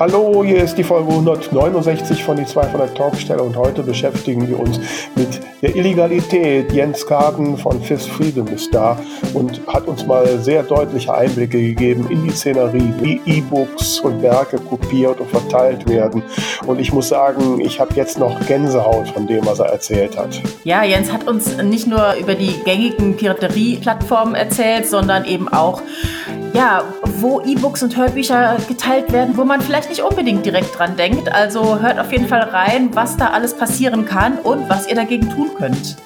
Hallo, hier ist die Folge 169 von die 200 Talkstelle und heute beschäftigen wir uns mit der Illegalität. Jens Karten von Fifth Freedom ist da und hat uns mal sehr deutliche Einblicke gegeben in die Szenerie, wie E-Books und Werke kopiert und verteilt werden. Und ich muss sagen, ich habe jetzt noch Gänsehaut von dem, was er erzählt hat. Ja, Jens hat uns nicht nur über die gängigen Piraterie-Plattformen erzählt, sondern eben auch ja, wo E-Books und Hörbücher geteilt werden, wo man vielleicht nicht unbedingt direkt dran denkt. Also hört auf jeden Fall rein, was da alles passieren kann und was ihr dagegen tun könnt.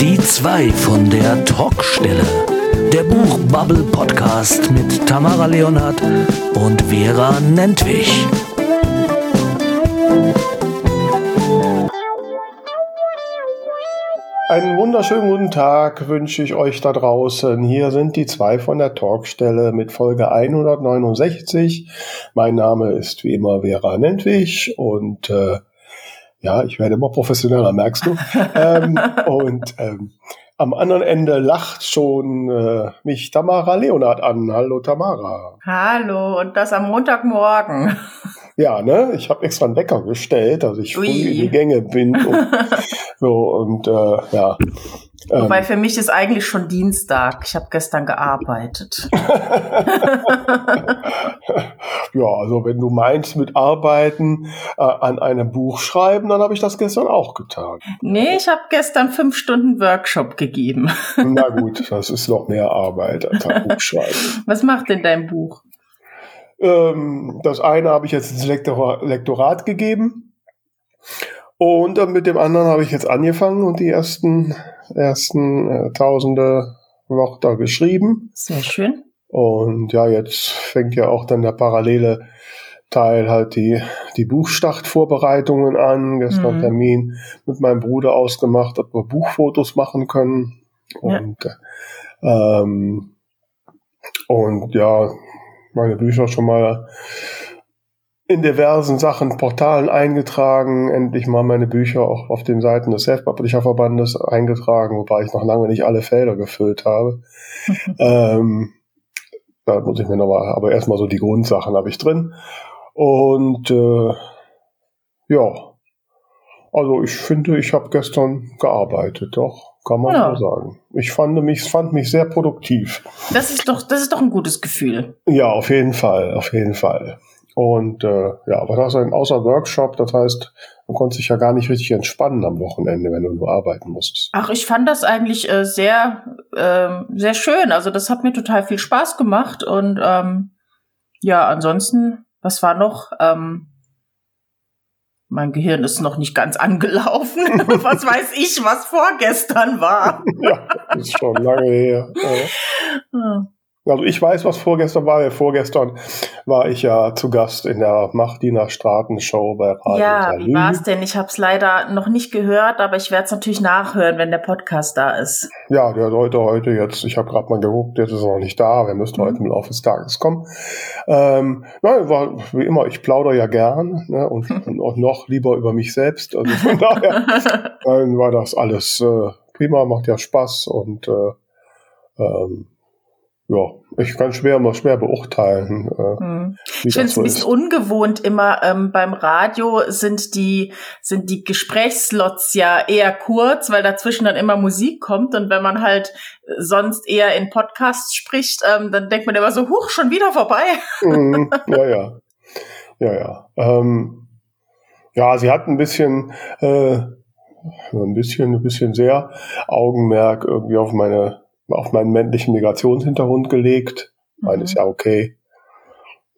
Die zwei von der Talkstelle. Der Buchbubble Podcast mit Tamara Leonhardt und Vera Nentwich. Einen wunderschönen guten Tag wünsche ich euch da draußen. Hier sind die zwei von der Talkstelle mit Folge 169. Mein Name ist wie immer Vera Nentwich und äh, ja, ich werde immer professioneller, merkst du. ähm, und ähm, am anderen Ende lacht schon äh, mich Tamara Leonard an. Hallo Tamara. Hallo und das am Montagmorgen. Ja, ne? Ich habe extra einen Wecker gestellt, dass ich früh in die Gänge bin. Und, so, und äh, ja. Ähm. Wobei für mich ist eigentlich schon Dienstag. Ich habe gestern gearbeitet. ja, also wenn du meinst mit Arbeiten äh, an einem Buch schreiben, dann habe ich das gestern auch getan. Nee, ich habe gestern fünf Stunden Workshop gegeben. Na gut, das ist noch mehr Arbeit als ein Buch schreiben. Was macht denn dein Buch? Ähm, das eine habe ich jetzt ins Lektor Lektorat gegeben. Und dann mit dem anderen habe ich jetzt angefangen und die ersten, ersten äh, tausende Wörter geschrieben. Sehr schön. Und ja, jetzt fängt ja auch dann der parallele Teil halt die, die Buchstartvorbereitungen an. Gestern mhm. Termin mit meinem Bruder ausgemacht, ob wir Buchfotos machen können. Und, ja. ähm, und ja, meine Bücher schon mal in diversen Sachen, Portalen eingetragen, endlich mal meine Bücher auch auf den Seiten des Self-Publisher-Verbandes eingetragen, wobei ich noch lange nicht alle Felder gefüllt habe. ähm, da muss ich mir nochmal, aber erstmal so die Grundsachen habe ich drin. Und äh, ja, also ich finde, ich habe gestern gearbeitet, doch. Kann man ja. so sagen. Ich fand mich, fand mich sehr produktiv. Das ist doch, das ist doch ein gutes Gefühl. Ja, auf jeden Fall, auf jeden Fall. Und äh, ja, was hast du denn außer Workshop? Das heißt, man konnte sich ja gar nicht richtig entspannen am Wochenende, wenn du nur arbeiten musstest. Ach, ich fand das eigentlich äh, sehr, äh, sehr schön. Also das hat mir total viel Spaß gemacht. Und ähm, ja, ansonsten, was war noch? Ähm, mein Gehirn ist noch nicht ganz angelaufen. was weiß ich, was vorgestern war. ja, ist schon lange her. Ja. Also ich weiß, was vorgestern war. Vorgestern war ich ja zu Gast in der Machtdiener Straten-Show bei Radio Ja, Salü. wie war es denn? Ich habe es leider noch nicht gehört, aber ich werde es natürlich nachhören, wenn der Podcast da ist. Ja, der sollte heute jetzt, ich habe gerade mal geguckt, jetzt ist er noch nicht da, er müsste mhm. heute im Laufe des Tages kommen. Ähm, nein, war wie immer, ich plaudere ja gern ne, und, und noch lieber über mich selbst. Also von daher dann war das alles äh, prima, macht ja Spaß und äh, ähm, ja, ich kann schwer mal schwer beurteilen. Äh, hm. Ich finde es so ein bisschen ist. ungewohnt immer ähm, beim Radio sind die sind die Gesprächsslots ja eher kurz, weil dazwischen dann immer Musik kommt und wenn man halt sonst eher in Podcasts spricht, ähm, dann denkt man immer so, huch, schon wieder vorbei. Mhm. Ja, ja, ja, ja. Ähm, ja, sie hat ein bisschen äh, ein bisschen, ein bisschen sehr Augenmerk irgendwie auf meine auf meinen männlichen Migrationshintergrund gelegt. Mhm. Meine ist ja okay.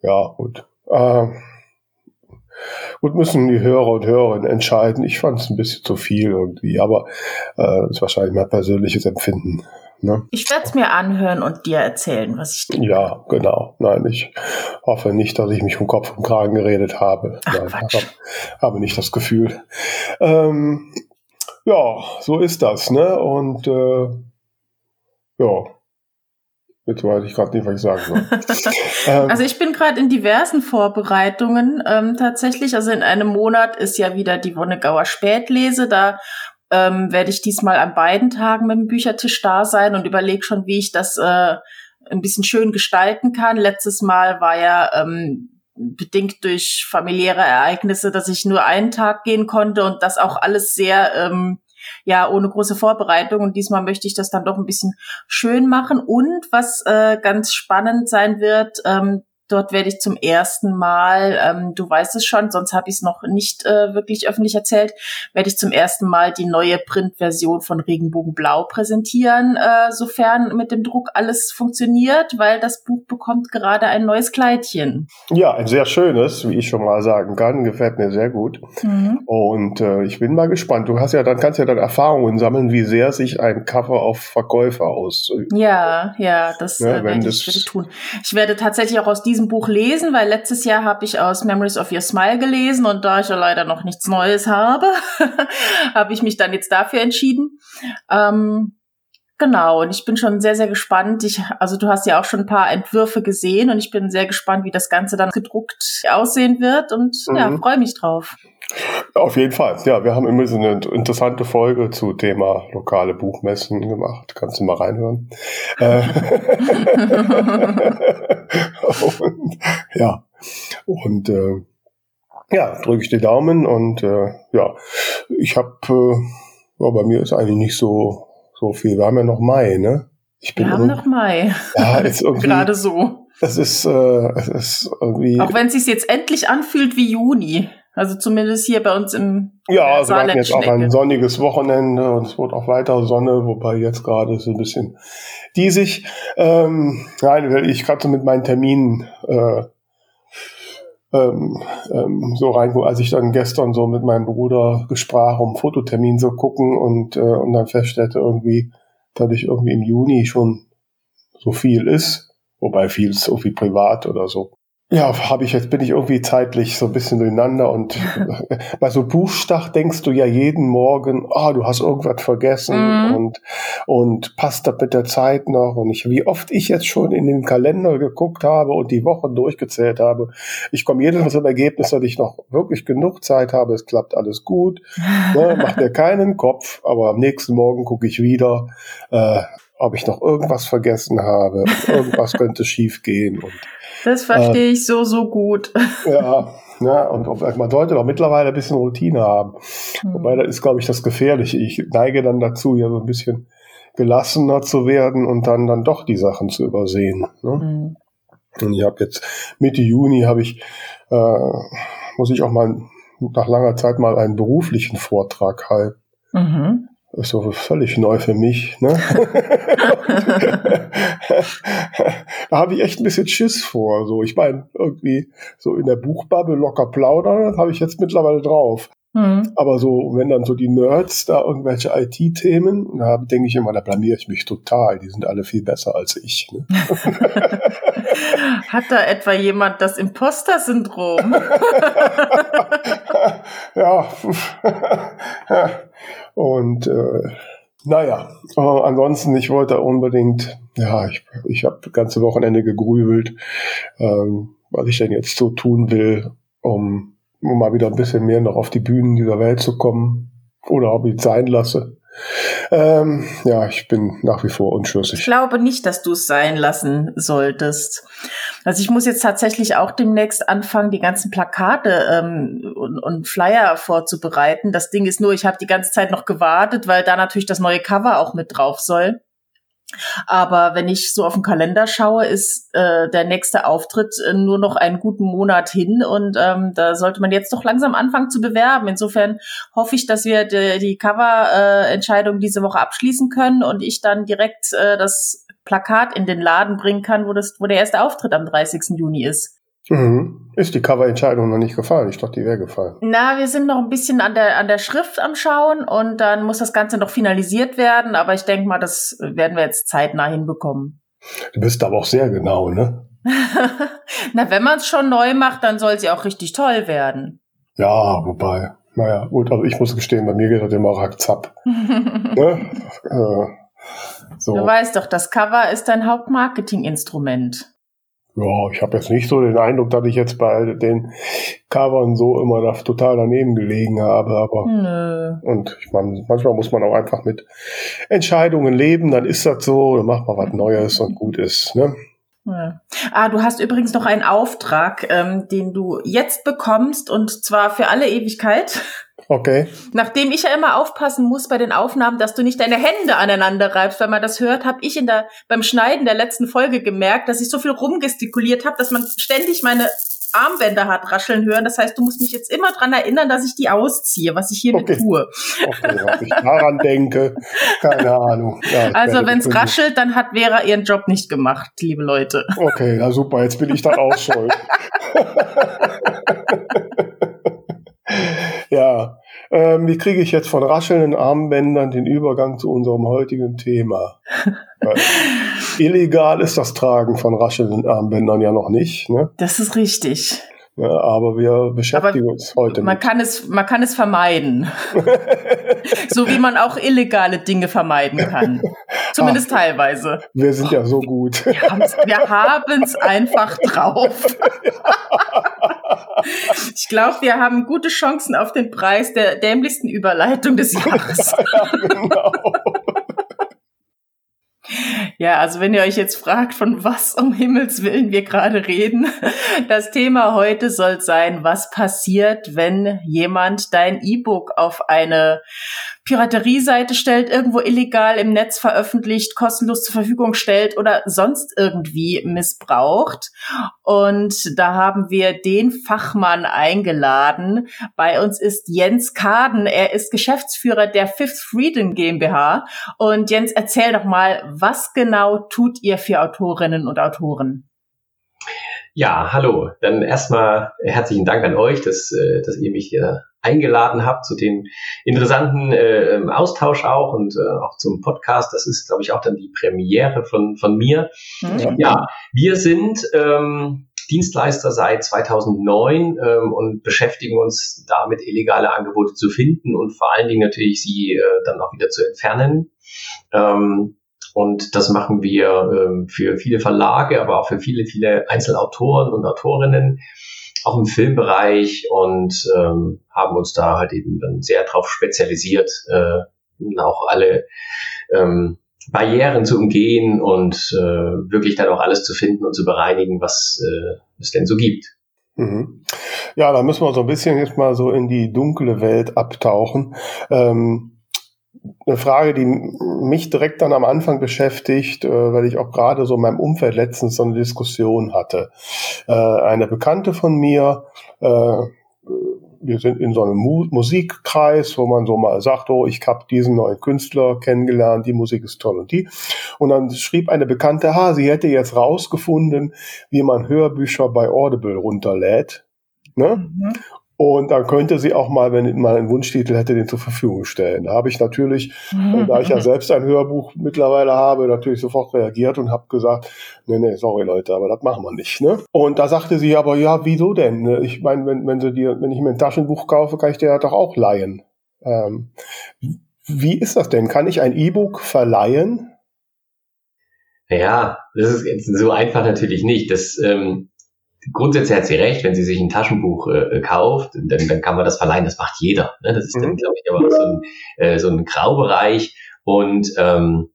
Ja, gut. Äh, gut, müssen die Hörer und Hörerinnen entscheiden. Ich fand es ein bisschen zu viel irgendwie, aber äh, ist wahrscheinlich mein persönliches Empfinden. Ne? Ich werde es mir anhören und dir erzählen, was ich denke. Ja, genau. Nein, ich hoffe nicht, dass ich mich um Kopf und Kragen geredet habe. Ach, Nein. Habe, habe nicht das Gefühl. Ähm, ja, so ist das, ne? Und äh, ja. Jetzt weiß ich gerade nicht, was ich sagen soll. ähm, also ich bin gerade in diversen Vorbereitungen ähm, tatsächlich. Also in einem Monat ist ja wieder die Wonnegauer Spätlese. Da ähm, werde ich diesmal an beiden Tagen mit dem Büchertisch da sein und überlege schon, wie ich das äh, ein bisschen schön gestalten kann. Letztes Mal war ja ähm, bedingt durch familiäre Ereignisse, dass ich nur einen Tag gehen konnte und das auch alles sehr ähm, ja ohne große Vorbereitung. Und diesmal möchte ich das dann doch ein bisschen schön machen. Und was äh, ganz spannend sein wird, ähm, Dort werde ich zum ersten Mal, ähm, du weißt es schon, sonst habe ich es noch nicht äh, wirklich öffentlich erzählt, werde ich zum ersten Mal die neue Printversion von Regenbogenblau präsentieren, äh, sofern mit dem Druck alles funktioniert, weil das Buch bekommt gerade ein neues Kleidchen. Ja, ein sehr schönes, wie ich schon mal sagen kann, gefällt mir sehr gut. Mhm. Und äh, ich bin mal gespannt. Du hast ja dann kannst ja dann Erfahrungen sammeln, wie sehr sich ein Cover auf Verkäufer ausübt. Ja, ja, das ja, äh, werde ich, ich tun. Ich werde tatsächlich auch aus diesem diesem Buch lesen, weil letztes Jahr habe ich aus Memories of Your Smile gelesen und da ich ja leider noch nichts Neues habe, habe ich mich dann jetzt dafür entschieden. Ähm, genau, und ich bin schon sehr, sehr gespannt. Ich, also du hast ja auch schon ein paar Entwürfe gesehen und ich bin sehr gespannt, wie das Ganze dann gedruckt aussehen wird und mhm. ja, freue mich drauf. Auf jeden Fall. Ja, wir haben immer so eine interessante Folge zu Thema lokale Buchmessen gemacht. Kannst du mal reinhören. Äh, und, ja. Und äh, ja, drücke ich die Daumen und äh, ja, ich habe, äh, ja, bei mir ist eigentlich nicht so so viel. Wir haben ja noch Mai, ne? Ich bin wir haben noch Mai. Ja, ist irgendwie gerade so. Es ist, äh, es ist irgendwie. Auch wenn es sich jetzt endlich anfühlt wie Juni. Also zumindest hier bei uns im Ja, also wir hatten jetzt auch ein sonniges Wochenende und es wird auch weiter Sonne, wobei jetzt gerade so ein bisschen diesig. Ähm, nein, weil ich gerade so mit meinen Terminen äh, ähm, ähm, so reingucke, als ich dann gestern so mit meinem Bruder gesprach, um Fototermin zu gucken und, äh, und dann feststellte irgendwie, dadurch irgendwie im Juni schon so viel ist, wobei viel so viel privat oder so. Ja, habe ich jetzt bin ich irgendwie zeitlich so ein bisschen durcheinander und bei so Buchstach denkst du ja jeden Morgen, ah, oh, du hast irgendwas vergessen mhm. und und passt das mit der Zeit noch und ich wie oft ich jetzt schon in den Kalender geguckt habe und die Wochen durchgezählt habe. Ich komme jedes Mal zum Ergebnis, dass ich noch wirklich genug Zeit habe, es klappt alles gut. ne, macht mir keinen Kopf, aber am nächsten Morgen gucke ich wieder, äh, ob ich noch irgendwas vergessen habe, irgendwas könnte schief gehen und das verstehe äh, ich so, so gut. Ja, ja und man sollte doch mittlerweile ein bisschen Routine haben. Hm. Wobei, das ist, glaube ich, das Gefährliche. Ich neige dann dazu, ja so ein bisschen gelassener zu werden und dann dann doch die Sachen zu übersehen. Ne? Hm. Und ich habe jetzt Mitte Juni habe ich, äh, muss ich auch mal nach langer Zeit mal einen beruflichen Vortrag halten. Mhm. Das ist so völlig neu für mich. Ne? da habe ich echt ein bisschen Schiss vor. So, ich meine, irgendwie so in der Buchbubble locker plaudern, das habe ich jetzt mittlerweile drauf. Mhm. Aber so, wenn dann so die Nerds da irgendwelche IT-Themen, da denke ich immer, da blamier ich mich total. Die sind alle viel besser als ich. Ne? Hat da etwa jemand das Imposter-Syndrom? ja. Und äh, naja, äh, ansonsten, ich wollte unbedingt, ja, ich, ich habe ganze Wochenende gegrübelt, ähm, was ich denn jetzt so tun will, um, um mal wieder ein bisschen mehr noch auf die Bühnen dieser Welt zu kommen oder ob ich es sein lasse. Ähm, ja, ich bin nach wie vor unschlüssig. Ich glaube nicht, dass du es sein lassen solltest. Also ich muss jetzt tatsächlich auch demnächst anfangen, die ganzen Plakate ähm, und, und Flyer vorzubereiten. Das Ding ist nur, ich habe die ganze Zeit noch gewartet, weil da natürlich das neue Cover auch mit drauf soll. Aber wenn ich so auf den Kalender schaue, ist äh, der nächste Auftritt äh, nur noch einen guten Monat hin und ähm, da sollte man jetzt doch langsam anfangen zu bewerben. Insofern hoffe ich, dass wir die, die Cover-Entscheidung äh, diese Woche abschließen können und ich dann direkt äh, das Plakat in den Laden bringen kann, wo, das, wo der erste Auftritt am 30. Juni ist. Mhm. Ist die Coverentscheidung noch nicht gefallen? Ich dachte, die wäre gefallen. Na, wir sind noch ein bisschen an der, an der Schrift am Schauen und dann muss das Ganze noch finalisiert werden, aber ich denke mal, das werden wir jetzt zeitnah hinbekommen. Du bist aber auch sehr genau, ne? Na, wenn man es schon neu macht, dann soll sie auch richtig toll werden. Ja, wobei, naja, gut, also ich muss gestehen, bei mir geht das immer rackzapp. ne? äh, so. Du weißt doch, das Cover ist dein Hauptmarketinginstrument. Ja, ich habe jetzt nicht so den Eindruck, dass ich jetzt bei den Covern so immer da total daneben gelegen habe, aber Nö. und ich meine, manchmal muss man auch einfach mit Entscheidungen leben, dann ist das so, dann macht man was Neues und gut ist, ne? Ja. Ah, du hast übrigens noch einen Auftrag, ähm, den du jetzt bekommst und zwar für alle Ewigkeit. Okay. Nachdem ich ja immer aufpassen muss bei den Aufnahmen, dass du nicht deine Hände aneinander reibst, wenn man das hört, habe ich in der beim Schneiden der letzten Folge gemerkt, dass ich so viel rumgestikuliert habe, dass man ständig meine Armbänder hat rascheln hören. Das heißt, du musst mich jetzt immer dran erinnern, dass ich die ausziehe, was ich hiermit okay. tue. Okay, ob ich daran denke, keine Ahnung. Ja, also wenn es raschelt, dann hat Vera ihren Job nicht gemacht, liebe Leute. Okay, na super, jetzt bin ich dann auch schuld. ja, ähm, wie kriege ich jetzt von raschelnden Armbändern den Übergang zu unserem heutigen Thema? illegal ist das Tragen von raschelnden Armbändern ja noch nicht. Ne? Das ist richtig. Ja, aber wir beschäftigen aber uns heute. Man mit. kann es, man kann es vermeiden. so wie man auch illegale Dinge vermeiden kann. Zumindest Ach, teilweise. Wir sind ja so gut. Wir haben es einfach drauf. ich glaube, wir haben gute Chancen auf den Preis der dämlichsten Überleitung des Jahres. ja, genau. Ja, also wenn ihr euch jetzt fragt, von was um Himmels Willen wir gerade reden, das Thema heute soll sein, was passiert, wenn jemand dein E-Book auf eine Piraterieseite stellt, irgendwo illegal im Netz veröffentlicht, kostenlos zur Verfügung stellt oder sonst irgendwie missbraucht. Und da haben wir den Fachmann eingeladen. Bei uns ist Jens Kaden. Er ist Geschäftsführer der Fifth Freedom GmbH. Und Jens, erzähl doch mal, was genau tut ihr für Autorinnen und Autoren? Ja, hallo. Dann erstmal herzlichen Dank an euch, dass, äh, dass ihr mich hier eingeladen habt zu dem interessanten äh, Austausch auch und äh, auch zum Podcast. Das ist, glaube ich, auch dann die Premiere von, von mir. Mhm. Ja, wir sind ähm, Dienstleister seit 2009 ähm, und beschäftigen uns damit, illegale Angebote zu finden und vor allen Dingen natürlich sie äh, dann auch wieder zu entfernen. Ähm, und das machen wir ähm, für viele Verlage, aber auch für viele, viele Einzelautoren und Autorinnen auch im Filmbereich und ähm, haben uns da halt eben dann sehr drauf spezialisiert, äh, auch alle ähm, Barrieren zu umgehen und äh, wirklich dann auch alles zu finden und zu bereinigen, was äh, es denn so gibt. Mhm. Ja, da müssen wir so ein bisschen jetzt mal so in die dunkle Welt abtauchen. Ähm, eine Frage, die mich direkt dann am Anfang beschäftigt, äh, weil ich auch gerade so in meinem Umfeld letztens so eine Diskussion hatte. Äh, eine Bekannte von mir, äh, wir sind in so einem Mu Musikkreis, wo man so mal sagt, oh, ich habe diesen neuen Künstler kennengelernt, die Musik ist toll und die. Und dann schrieb eine Bekannte, ha, sie hätte jetzt rausgefunden, wie man Hörbücher bei Audible runterlädt. Ne? Mhm. Und dann könnte sie auch mal, wenn mal einen Wunschtitel hätte, den zur Verfügung stellen. Da habe ich natürlich, mhm. da ich ja selbst ein Hörbuch mittlerweile habe, natürlich sofort reagiert und habe gesagt, nee, nee, sorry Leute, aber das machen wir nicht. Ne? Und da sagte sie aber, ja, wieso denn? Ne? Ich meine, wenn, wenn, sie dir, wenn ich mir ein Taschenbuch kaufe, kann ich dir ja doch auch leihen. Ähm, wie ist das denn? Kann ich ein E-Book verleihen? Ja, das ist so einfach natürlich nicht. Das, ähm, grundsätzlich hat sie recht, wenn sie sich ein Taschenbuch äh, kauft, dann, dann kann man das verleihen, das macht jeder. Ne? Das ist dann, mhm. glaube ich, aber so ein, äh, so ein Graubereich und ähm,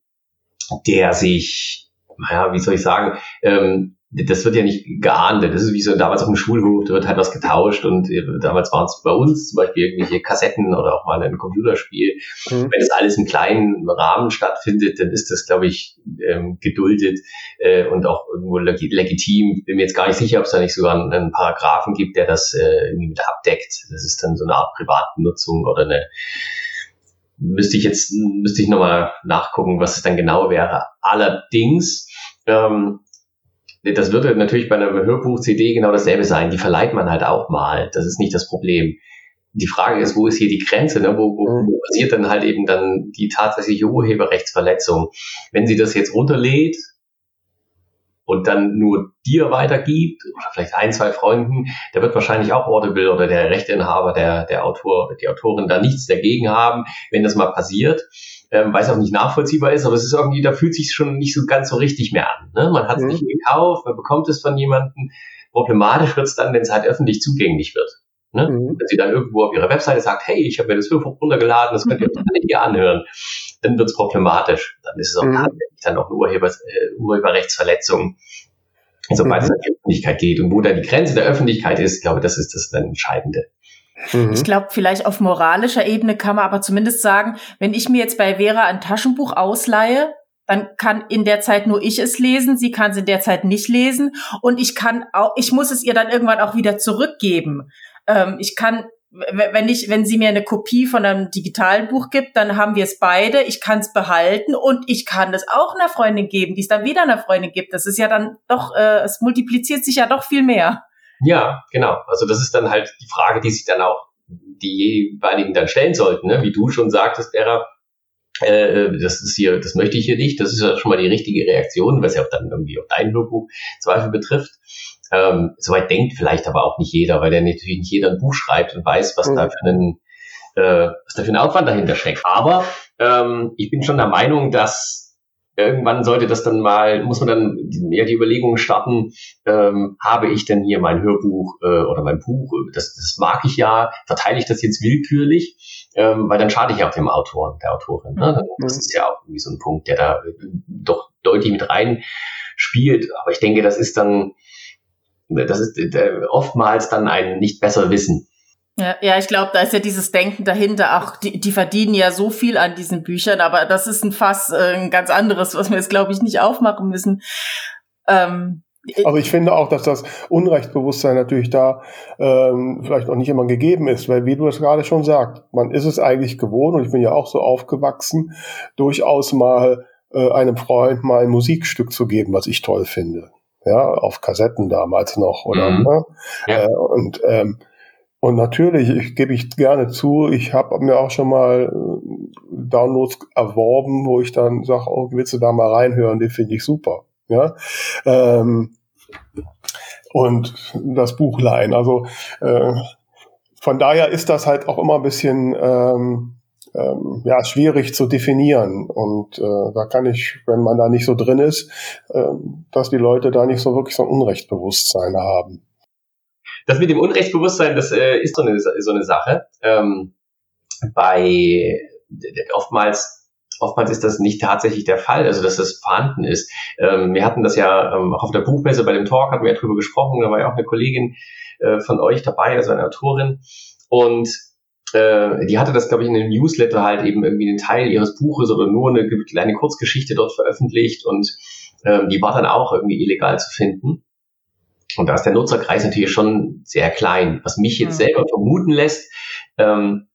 der sich, naja, wie soll ich sagen, ähm, das wird ja nicht geahndet. Das ist wie so damals auf dem Schulhof, da wird halt was getauscht und äh, damals waren es bei uns zum Beispiel irgendwelche Kassetten oder auch mal ein Computerspiel. Mhm. Wenn das alles im kleinen Rahmen stattfindet, dann ist das, glaube ich, ähm, geduldet äh, und auch irgendwo leg legitim. Bin mir jetzt gar nicht sicher, ob es da nicht sogar einen, einen Paragraphen gibt, der das äh, irgendwie mit abdeckt. Das ist dann so eine Art Privatbenutzung oder eine müsste ich jetzt müsste ich nochmal nachgucken, was es dann genau wäre. Allerdings ähm, das würde natürlich bei einer Hörbuch-CD genau dasselbe sein. Die verleiht man halt auch mal. Das ist nicht das Problem. Die Frage ist, wo ist hier die Grenze? Ne? Wo, wo, wo passiert dann halt eben dann die tatsächliche Urheberrechtsverletzung? Wenn sie das jetzt runterlädt und dann nur dir weitergibt oder vielleicht ein, zwei Freunden, der wird wahrscheinlich auch Audible oder der Rechteinhaber, der, der Autor, die Autorin da nichts dagegen haben, wenn das mal passiert. Ähm, weil es auch nicht nachvollziehbar ist, aber es ist irgendwie, da fühlt sich schon nicht so ganz so richtig mehr an. Ne? Man hat es mhm. nicht gekauft, man bekommt es von jemandem. Problematisch wird es dann, wenn es halt öffentlich zugänglich wird. Ne? Mhm. Wenn sie dann irgendwo auf ihrer Webseite sagt, hey, ich habe mir das Hörbuch runtergeladen, das könnt ihr mhm. nicht hier anhören, dann wird es problematisch. Dann ist es auch mhm. tatsächlich dann auch eine Urheber, äh, Urheberrechtsverletzung, sobald mhm. es an die Öffentlichkeit geht. Und wo da die Grenze der Öffentlichkeit ist, glaube das ist das dann Entscheidende. Mhm. Ich glaube, vielleicht auf moralischer Ebene kann man aber zumindest sagen, wenn ich mir jetzt bei Vera ein Taschenbuch ausleihe, dann kann in der Zeit nur ich es lesen, sie kann es in der Zeit nicht lesen und ich kann auch, ich muss es ihr dann irgendwann auch wieder zurückgeben. Ähm, ich kann, wenn ich, wenn sie mir eine Kopie von einem digitalen Buch gibt, dann haben wir es beide. Ich kann es behalten und ich kann es auch einer Freundin geben, die es dann wieder einer Freundin gibt. Das ist ja dann doch, äh, es multipliziert sich ja doch viel mehr. Ja, genau. Also das ist dann halt die Frage, die sich dann auch die jeweiligen dann stellen sollten. Ne? Wie du schon sagtest, Vera, äh, das ist hier, das möchte ich hier nicht. Das ist ja schon mal die richtige Reaktion, was ja auch dann irgendwie auf dein Hörbuch Zweifel betrifft. Ähm, Soweit denkt vielleicht aber auch nicht jeder, weil der natürlich nicht jeder ein Buch schreibt und weiß, was mhm. da für einen, äh, was da für ein Aufwand dahinter steckt. Aber ähm, ich bin schon der Meinung, dass irgendwann sollte das dann mal, muss man dann ja die Überlegungen starten, ähm, habe ich denn hier mein Hörbuch äh, oder mein Buch, das, das mag ich ja, verteile ich das jetzt willkürlich, ähm, weil dann schade ich auch dem Autor, der Autorin. Ne? Mhm. Das ist ja auch irgendwie so ein Punkt, der da doch deutlich mit rein spielt. Aber ich denke, das ist dann, das ist äh, oftmals dann ein nicht besser Wissen. Ja, ja, ich glaube, da ist ja dieses Denken dahinter. Ach, die, die verdienen ja so viel an diesen Büchern, aber das ist ein Fass, äh, ein ganz anderes, was wir jetzt, glaube ich, nicht aufmachen müssen. Ähm, also ich finde auch, dass das Unrechtsbewusstsein natürlich da ähm, vielleicht auch nicht immer gegeben ist, weil wie du es gerade schon sagst, man ist es eigentlich gewohnt und ich bin ja auch so aufgewachsen, durchaus mal äh, einem Freund mal ein Musikstück zu geben, was ich toll finde. Ja, auf Kassetten damals noch, oder? Mhm. Ne? Ja. Äh, und ähm, und natürlich, ich gebe ich gerne zu, ich habe mir auch schon mal äh, Downloads erworben, wo ich dann sage, oh, willst du da mal reinhören, den finde ich super. Ja. Ähm, und das Buchlein. Also äh, von daher ist das halt auch immer ein bisschen ähm, ähm, ja, schwierig zu definieren. Und äh, da kann ich, wenn man da nicht so drin ist, äh, dass die Leute da nicht so wirklich so ein Unrechtsbewusstsein haben. Das mit dem Unrechtsbewusstsein, das äh, ist so eine, so eine Sache. Ähm, bei oftmals, oftmals ist das nicht tatsächlich der Fall, also dass das vorhanden ist. Ähm, wir hatten das ja ähm, auch auf der Buchmesse bei dem Talk, hatten wir ja drüber gesprochen, da war ja auch eine Kollegin äh, von euch dabei, also eine Autorin. Und äh, die hatte das, glaube ich, in einem Newsletter halt eben irgendwie einen Teil ihres Buches oder nur eine kleine Kurzgeschichte dort veröffentlicht und ähm, die war dann auch irgendwie illegal zu finden. Und da ist der Nutzerkreis natürlich schon sehr klein, was mich jetzt mhm. selber vermuten lässt, ähm,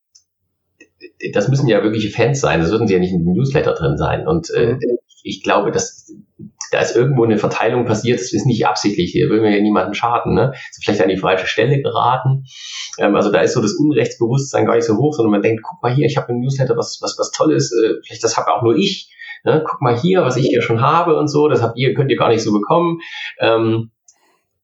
das müssen ja wirkliche Fans sein, das würden sie ja nicht in dem Newsletter drin sein. Und äh, mhm. ich glaube, dass da ist irgendwo eine Verteilung passiert, das ist nicht absichtlich, hier will mir ja niemandem schaden, ne? Ist vielleicht an die falsche Stelle geraten. Ähm, also da ist so das Unrechtsbewusstsein gar nicht so hoch, sondern man denkt, guck mal hier, ich habe im Newsletter was, was, was Tolles, äh, vielleicht das habe auch nur ich. Ne? Guck mal hier, was ich hier schon habe und so, das habt ihr, könnt ihr gar nicht so bekommen. Ähm,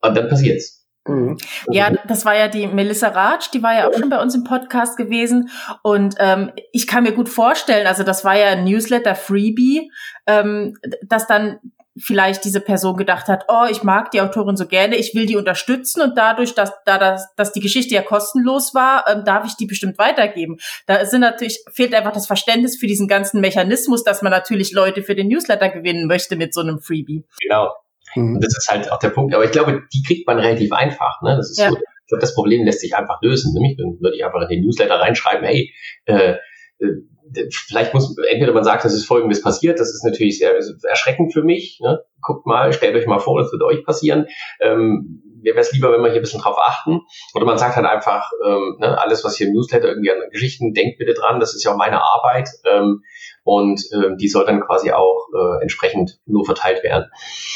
und dann passiert's. Mhm. Ja, das war ja die Melissa Ratsch, die war ja auch schon bei uns im Podcast gewesen. Und ähm, ich kann mir gut vorstellen, also das war ja ein Newsletter Freebie, ähm, dass dann vielleicht diese Person gedacht hat, oh, ich mag die Autorin so gerne, ich will die unterstützen und dadurch, dass, da das, dass die Geschichte ja kostenlos war, ähm, darf ich die bestimmt weitergeben. Da sind natürlich, fehlt einfach das Verständnis für diesen ganzen Mechanismus, dass man natürlich Leute für den Newsletter gewinnen möchte mit so einem Freebie. Genau. Mhm. Und das ist halt auch der Punkt. Aber ich glaube, die kriegt man relativ einfach. Ne? Das ist ja. so, ich glaube, das Problem lässt sich einfach lösen. Nämlich, dann würde ich einfach in den Newsletter reinschreiben, hey, äh, äh, vielleicht muss, entweder man sagt, das ist folgendes passiert, das ist natürlich sehr erschreckend für mich. Ne? Guckt mal, stellt euch mal vor, das wird euch passieren. Ähm, mir wäre es lieber, wenn wir hier ein bisschen drauf achten. Oder man sagt halt einfach, ähm, ne, alles, was hier im Newsletter irgendwie an Geschichten, denkt bitte dran, das ist ja auch meine Arbeit. Ähm, und ähm, die soll dann quasi auch äh, entsprechend nur verteilt werden,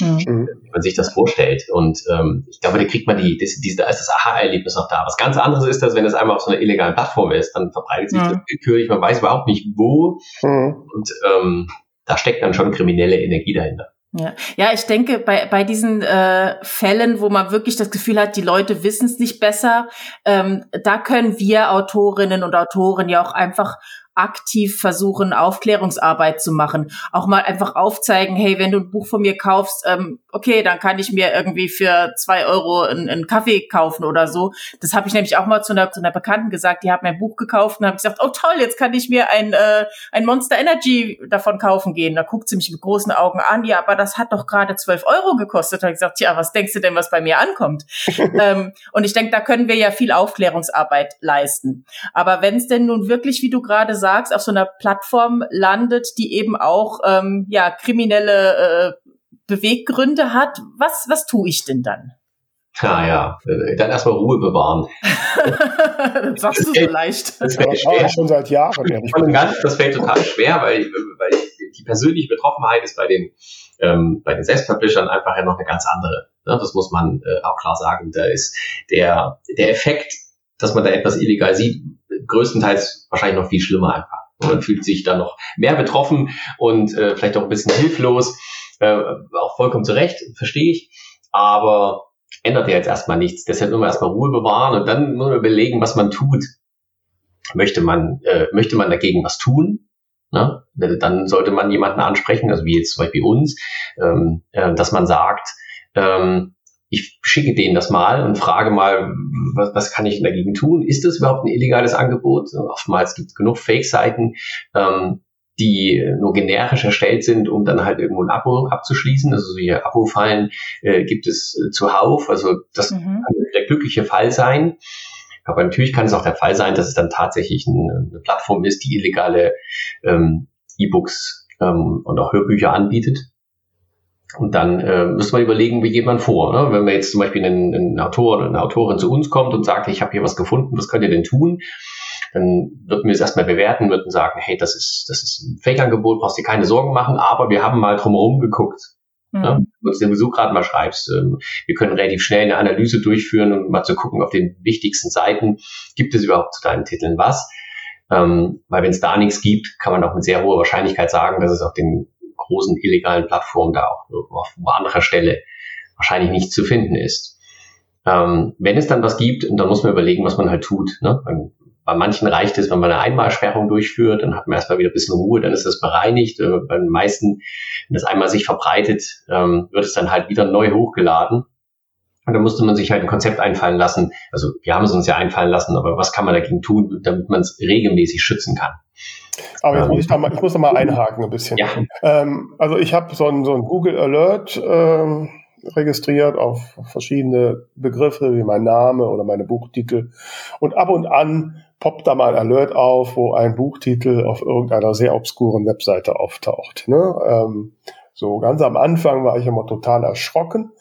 mhm. wie man sich das vorstellt. Und ähm, ich glaube, da kriegt man die, das, die, da ist das Aha-Erlebnis noch da. Was ganz anderes ist, dass wenn es einmal auf so einer illegalen Plattform ist, dann verbreitet sich mhm. das willkürlich, man weiß überhaupt nicht wo. Mhm. Und ähm, da steckt dann schon kriminelle Energie dahinter. Ja, ja ich denke, bei, bei diesen äh, Fällen, wo man wirklich das Gefühl hat, die Leute wissen es nicht besser, ähm, da können wir Autorinnen und Autoren ja auch einfach aktiv versuchen, Aufklärungsarbeit zu machen. Auch mal einfach aufzeigen, hey, wenn du ein Buch von mir kaufst, ähm, okay, dann kann ich mir irgendwie für zwei Euro einen, einen Kaffee kaufen oder so. Das habe ich nämlich auch mal zu einer, zu einer Bekannten gesagt, die hat mir ein Buch gekauft und habe gesagt, oh toll, jetzt kann ich mir ein, äh, ein Monster Energy davon kaufen gehen. Da guckt sie mich mit großen Augen an, ja, aber das hat doch gerade zwölf Euro gekostet. Da habe ich gesagt, ja, was denkst du denn, was bei mir ankommt? ähm, und ich denke, da können wir ja viel Aufklärungsarbeit leisten. Aber wenn es denn nun wirklich, wie du gerade sagst, auf so einer Plattform landet, die eben auch ähm, ja kriminelle äh, Beweggründe hat, was was tue ich denn dann? Ah ja, äh, dann erstmal Ruhe bewahren. das sagst du so leicht. Das fällt schwer. schon seit Jahren. Ganz, das fällt total schwer, weil, weil die persönliche Betroffenheit ist bei den, ähm, bei den Selbstpublishern einfach ja noch eine ganz andere. Ne? Das muss man äh, auch klar sagen. Da ist der, der Effekt, dass man da etwas illegal sieht, größtenteils wahrscheinlich noch viel schlimmer einfach. Man fühlt sich dann noch mehr betroffen und äh, vielleicht auch ein bisschen hilflos. Äh, auch vollkommen zu Recht, verstehe ich. Aber ändert ja jetzt erstmal nichts. Deshalb nur erstmal Ruhe bewahren und dann nur überlegen, was man tut. Möchte man, äh, möchte man dagegen was tun? Ne? Dann sollte man jemanden ansprechen, also wie jetzt zum Beispiel uns, ähm, äh, dass man sagt, ähm, ich schicke denen das mal und frage mal, was, was kann ich dagegen tun? Ist das überhaupt ein illegales Angebot? Oftmals gibt es genug Fake-Seiten, ähm, die nur generisch erstellt sind, um dann halt irgendwo ein Abo abzuschließen. Also solche Abo-Fallen äh, gibt es äh, zuhauf. Also das mhm. kann der glückliche Fall sein. Aber natürlich kann es auch der Fall sein, dass es dann tatsächlich eine, eine Plattform ist, die illegale ähm, E-Books ähm, und auch Hörbücher anbietet. Und dann äh, müssen wir überlegen, wie geht man vor. Ne? Wenn wir jetzt zum Beispiel ein, ein Autor oder eine Autorin zu uns kommt und sagt, ich habe hier was gefunden, was könnt ihr denn tun? Dann würden wir es erstmal bewerten, würden sagen, hey, das ist, das ist ein Fake-Angebot, brauchst dir keine Sorgen machen, aber wir haben mal drumherum geguckt. Mhm. Ja, wenn du uns den Besuch gerade mal schreibst, ähm, wir können relativ schnell eine Analyse durchführen und mal zu gucken auf den wichtigsten Seiten, gibt es überhaupt zu deinen Titeln was? Ähm, weil wenn es da nichts gibt, kann man auch mit sehr hoher Wahrscheinlichkeit sagen, dass es auf den großen illegalen Plattformen da auch auf anderer Stelle wahrscheinlich nicht zu finden ist. Ähm, wenn es dann was gibt, dann muss man überlegen, was man halt tut. Ne? Bei manchen reicht es, wenn man eine Einmalsperrung durchführt, dann hat man erstmal wieder ein bisschen Ruhe, dann ist das bereinigt. Äh, bei den meisten, wenn das einmal sich verbreitet, ähm, wird es dann halt wieder neu hochgeladen. Und da musste man sich halt ein Konzept einfallen lassen. Also wir haben es uns ja einfallen lassen, aber was kann man dagegen tun, damit man es regelmäßig schützen kann? Aber jetzt muss ich da mal, ich muss da mal einhaken ein bisschen. Ja. Ähm, also ich habe so ein, so ein Google Alert ähm, registriert auf verschiedene Begriffe wie mein Name oder meine Buchtitel. Und ab und an poppt da mal ein Alert auf, wo ein Buchtitel auf irgendeiner sehr obskuren Webseite auftaucht. Ne? Ähm, so ganz am Anfang war ich immer total erschrocken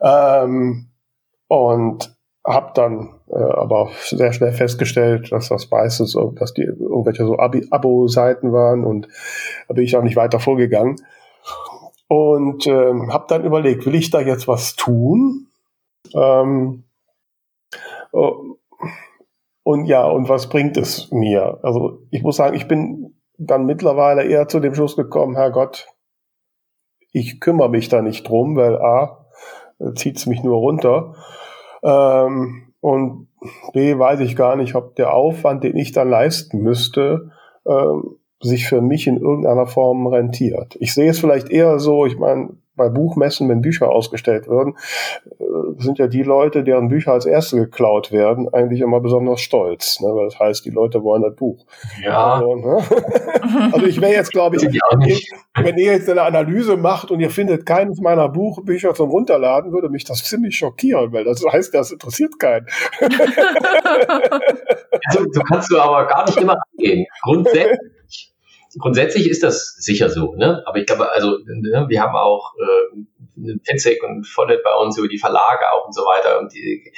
ähm, und habe dann äh, aber sehr schnell festgestellt, dass das meistens, dass die irgendwelche so Abo-Seiten waren und da bin ich auch nicht weiter vorgegangen. Und ähm, habe dann überlegt, will ich da jetzt was tun? Ähm, oh, und ja, und was bringt es mir? Also ich muss sagen, ich bin dann mittlerweile eher zu dem Schluss gekommen, Herr Gott, ich kümmere mich da nicht drum, weil A, zieht es mich nur runter. Ähm, und B, weiß ich gar nicht, ob der Aufwand, den ich dann leisten müsste, ähm, sich für mich in irgendeiner Form rentiert. Ich sehe es vielleicht eher so, ich meine, bei Buchmessen, wenn Bücher ausgestellt werden, äh, sind ja die Leute, deren Bücher als erste geklaut werden, eigentlich immer besonders stolz. Ne? Weil das heißt, die Leute wollen das Buch. Ja. Also, ne? also ich wäre jetzt, glaube ich, wenn ihr jetzt eine Analyse macht und ihr findet keines meiner Buchbücher zum Runterladen, würde mich das ziemlich schockieren, weil das heißt, das interessiert keinen. also, so kannst du aber gar nicht immer angehen. Grundsätzlich grundsätzlich ist das sicher so, ne? Aber ich glaube, also ne, wir haben auch äh, Fetzek und Vollet bei uns über die Verlage auch und so weiter und die,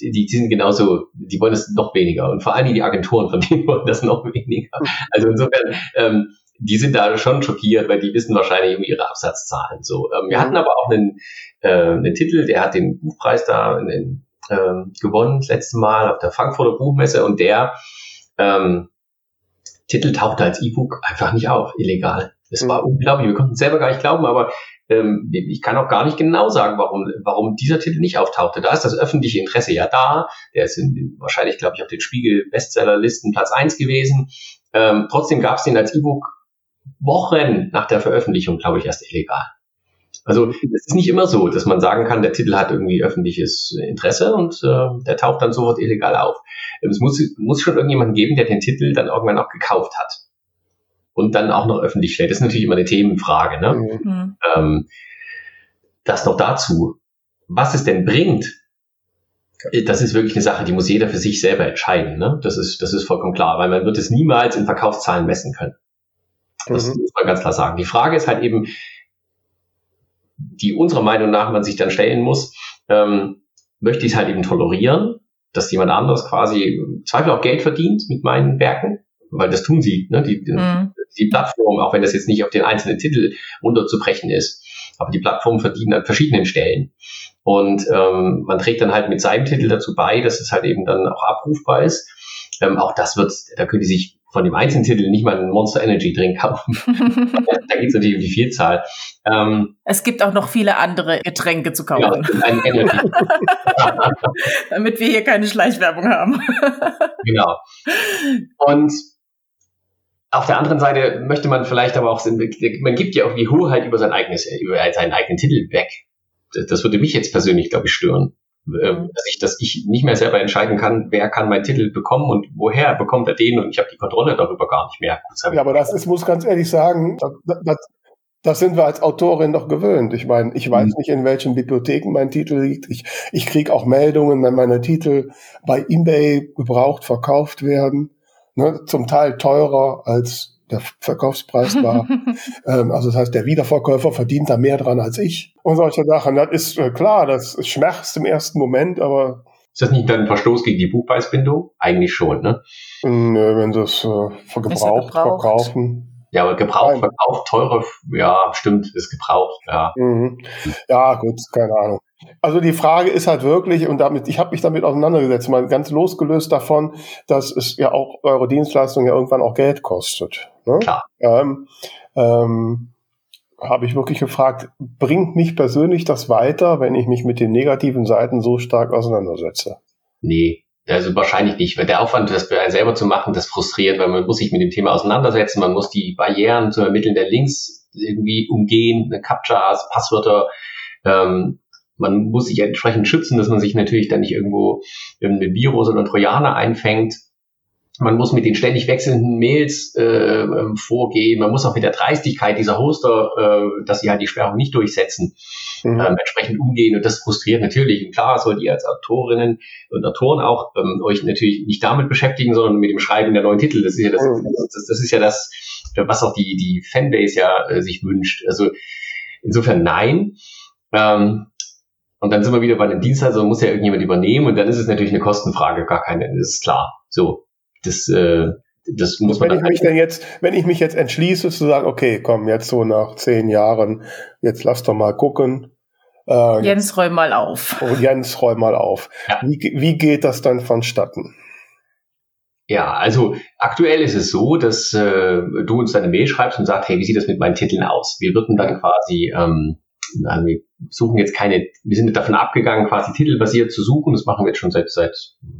die, die sind genauso, die wollen das noch weniger und vor allem die Agenturen von denen wollen das noch weniger. Also insofern, ähm, die sind da schon schockiert, weil die wissen wahrscheinlich um ihre Absatzzahlen. So, ähm, wir hatten aber auch einen, äh, einen Titel, der hat den Buchpreis da in, in, ähm, gewonnen das letzte Mal auf der Frankfurter Buchmesse und der ähm, Titel tauchte als E-Book einfach nicht auf, illegal. Es war unglaublich, wir konnten es selber gar nicht glauben, aber ähm, ich kann auch gar nicht genau sagen, warum, warum dieser Titel nicht auftauchte. Da ist das öffentliche Interesse ja da. Der ist in, wahrscheinlich, glaube ich, auf den Spiegel-Bestsellerlisten Platz eins gewesen. Ähm, trotzdem gab es den als E-Book Wochen nach der Veröffentlichung, glaube ich, erst illegal. Also es ist nicht immer so, dass man sagen kann, der Titel hat irgendwie öffentliches Interesse und äh, der taucht dann sofort illegal auf. Es muss, muss schon irgendjemanden geben, der den Titel dann irgendwann auch gekauft hat und dann auch noch öffentlich stellt. Das ist natürlich immer eine Themenfrage. Ne? Mhm. Ähm, das noch dazu. Was es denn bringt, das ist wirklich eine Sache, die muss jeder für sich selber entscheiden. Ne? Das, ist, das ist vollkommen klar, weil man wird es niemals in Verkaufszahlen messen können. Das mhm. muss man ganz klar sagen. Die Frage ist halt eben, die unserer Meinung nach man sich dann stellen muss, ähm, möchte ich es halt eben tolerieren, dass jemand anderes quasi Zweifel auch Geld verdient mit meinen Werken, weil das tun sie, ne? die, mhm. die Plattform, auch wenn das jetzt nicht auf den einzelnen Titel runterzubrechen ist, aber die Plattformen verdienen an verschiedenen Stellen. Und ähm, man trägt dann halt mit seinem Titel dazu bei, dass es halt eben dann auch abrufbar ist. Ähm, auch das wird, da können die sich von dem einzelnen Titel nicht mal einen Monster Energy Drink kaufen. da geht es natürlich um die Vielzahl. Ähm, es gibt auch noch viele andere Getränke zu kaufen. Ja, Damit wir hier keine Schleichwerbung haben. genau. Und auf der anderen Seite möchte man vielleicht aber auch, man gibt ja auch die Hoheit über sein eigenes, über seinen eigenen Titel weg. Das würde mich jetzt persönlich, glaube ich, stören. Ähm, mhm. dass ich, dass ich nicht mehr selber entscheiden kann, wer kann meinen Titel bekommen und woher bekommt er den und ich habe die Kontrolle darüber gar nicht mehr. Ja, aber das ist, muss ganz ehrlich sagen, das, das, das sind wir als Autorin doch gewöhnt. Ich meine, ich weiß mhm. nicht, in welchen Bibliotheken mein Titel liegt. Ich, ich kriege auch Meldungen, wenn meine Titel bei eBay gebraucht verkauft werden. Ne, zum Teil teurer als der Verkaufspreis war. ähm, also das heißt, der Wiederverkäufer verdient da mehr dran als ich und solche Sachen. Das ist äh, klar, das schmerzt im ersten Moment, aber ist das nicht dann ein Verstoß gegen die Buchpreisbindung? Eigentlich schon, ne? Nö, wenn sie es äh, gebraucht, verkaufen. Ja, aber gebraucht, verkauft, teure, ja, stimmt, ist gebraucht, ja. Mhm. Ja, gut, keine Ahnung. Also die Frage ist halt wirklich, und damit, ich habe mich damit auseinandergesetzt, mal ganz losgelöst davon, dass es ja auch eure Dienstleistung ja irgendwann auch Geld kostet. Ne? Klar. Ähm, ähm, habe ich wirklich gefragt, bringt mich persönlich das weiter, wenn ich mich mit den negativen Seiten so stark auseinandersetze? Nee, also wahrscheinlich nicht, weil der Aufwand, das selber zu machen, das frustriert, weil man muss sich mit dem Thema auseinandersetzen, man muss die Barrieren zu ermitteln der Links irgendwie umgehen, Captchas, Passwörter, ähm, man muss sich entsprechend schützen, dass man sich natürlich dann nicht irgendwo ein Virus oder ein Trojaner einfängt. Man muss mit den ständig wechselnden Mails äh, ähm, vorgehen. Man muss auch mit der Dreistigkeit dieser Hoster, äh, dass sie halt die Sperrung nicht durchsetzen, mhm. ähm, entsprechend umgehen. Und das frustriert natürlich. Und klar sollt ihr als Autorinnen und Autoren auch ähm, euch natürlich nicht damit beschäftigen, sondern mit dem Schreiben der neuen Titel. Das ist ja das, mhm. das, das ist ja das, was auch die, die Fanbase ja äh, sich wünscht. Also insofern nein. Ähm, und dann sind wir wieder bei dem Dienst, also muss ja irgendjemand übernehmen und dann ist es natürlich eine Kostenfrage, gar keine, das ist klar. So, das, äh, das muss man wenn ich mich denn jetzt, wenn ich mich jetzt entschließe zu sagen, okay, komm, jetzt so nach zehn Jahren, jetzt lass doch mal gucken. Äh, Jens, räum mal auf. Oh, Jens, räum mal auf. Ja. Wie, wie geht das dann vonstatten? Ja, also aktuell ist es so, dass äh, du uns deine Mail schreibst und sagst, hey, wie sieht das mit meinen Titeln aus? Wir würden dann quasi ähm, also wir suchen jetzt keine, wir sind davon abgegangen, quasi titelbasiert zu suchen. Das machen wir jetzt schon seit, seit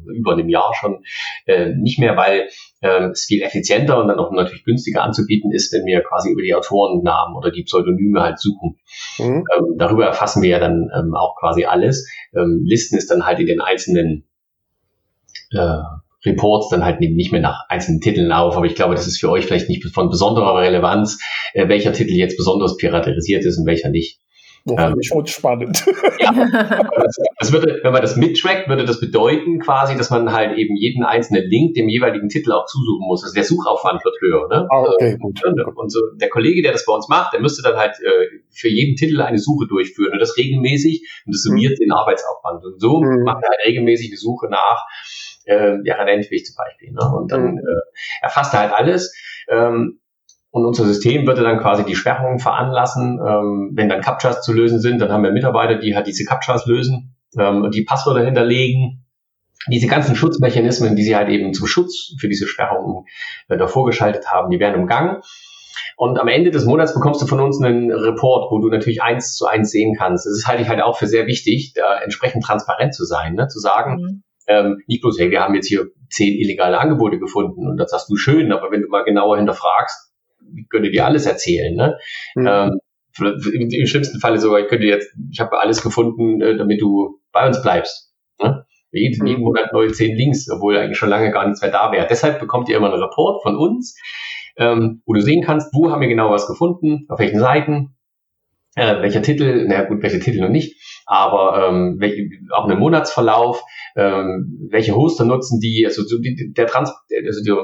über einem Jahr schon äh, nicht mehr, weil äh, es viel effizienter und dann auch natürlich günstiger anzubieten ist, wenn wir quasi über die Autorennamen oder die Pseudonyme halt suchen. Mhm. Ähm, darüber erfassen wir ja dann ähm, auch quasi alles. Ähm, Listen ist dann halt in den einzelnen äh, Reports dann halt nicht mehr nach einzelnen Titeln auf, aber ich glaube, das ist für euch vielleicht nicht von besonderer Relevanz, äh, welcher Titel jetzt besonders piraterisiert ist und welcher nicht. Das ähm, schon spannend. Ja, das würde, wenn man das mittrackt, würde das bedeuten quasi, dass man halt eben jeden einzelnen Link dem jeweiligen Titel auch zusuchen muss. Also der Suchaufwand wird höher. Ne? Ah, okay, gut. Und so der Kollege, der das bei uns macht, der müsste dann halt äh, für jeden Titel eine Suche durchführen und das regelmäßig und das summiert mhm. den Arbeitsaufwand. Und so mhm. macht er halt regelmäßig eine Suche nach äh, ja, Rennweg zum Beispiel. Ne? Und dann mhm. äh, erfasst er halt alles. Ähm, und unser System würde dann quasi die Sperrung veranlassen. Ähm, wenn dann Captchas zu lösen sind, dann haben wir Mitarbeiter, die halt diese Captchas lösen ähm, und die Passwörter hinterlegen. Diese ganzen Schutzmechanismen, die sie halt eben zum Schutz für diese Sperrung äh, davor geschaltet haben, die werden umgangen. Und am Ende des Monats bekommst du von uns einen Report, wo du natürlich eins zu eins sehen kannst. Das halte ich halt auch für sehr wichtig, da entsprechend transparent zu sein, ne? zu sagen, mhm. ähm, nicht bloß, hey, wir haben jetzt hier zehn illegale Angebote gefunden und das sagst du schön, aber wenn du mal genauer hinterfragst, könnte dir alles erzählen. Ne? Mhm. Ähm, im schlimmsten Falle sogar, ich könnte jetzt, ich habe alles gefunden, äh, damit du bei uns bleibst. Ne? Jeden, mhm. jeden Monat neue zehn Links, obwohl eigentlich schon lange gar nichts mehr da wäre. Deshalb bekommt ihr immer einen Report von uns, ähm, wo du sehen kannst, wo haben wir genau was gefunden, auf welchen Seiten, äh, welcher Titel, naja gut, welche Titel noch nicht, aber ähm, welche, auch einen Monatsverlauf, ähm, welche Hoster nutzen die, also so die, der Trans, also die,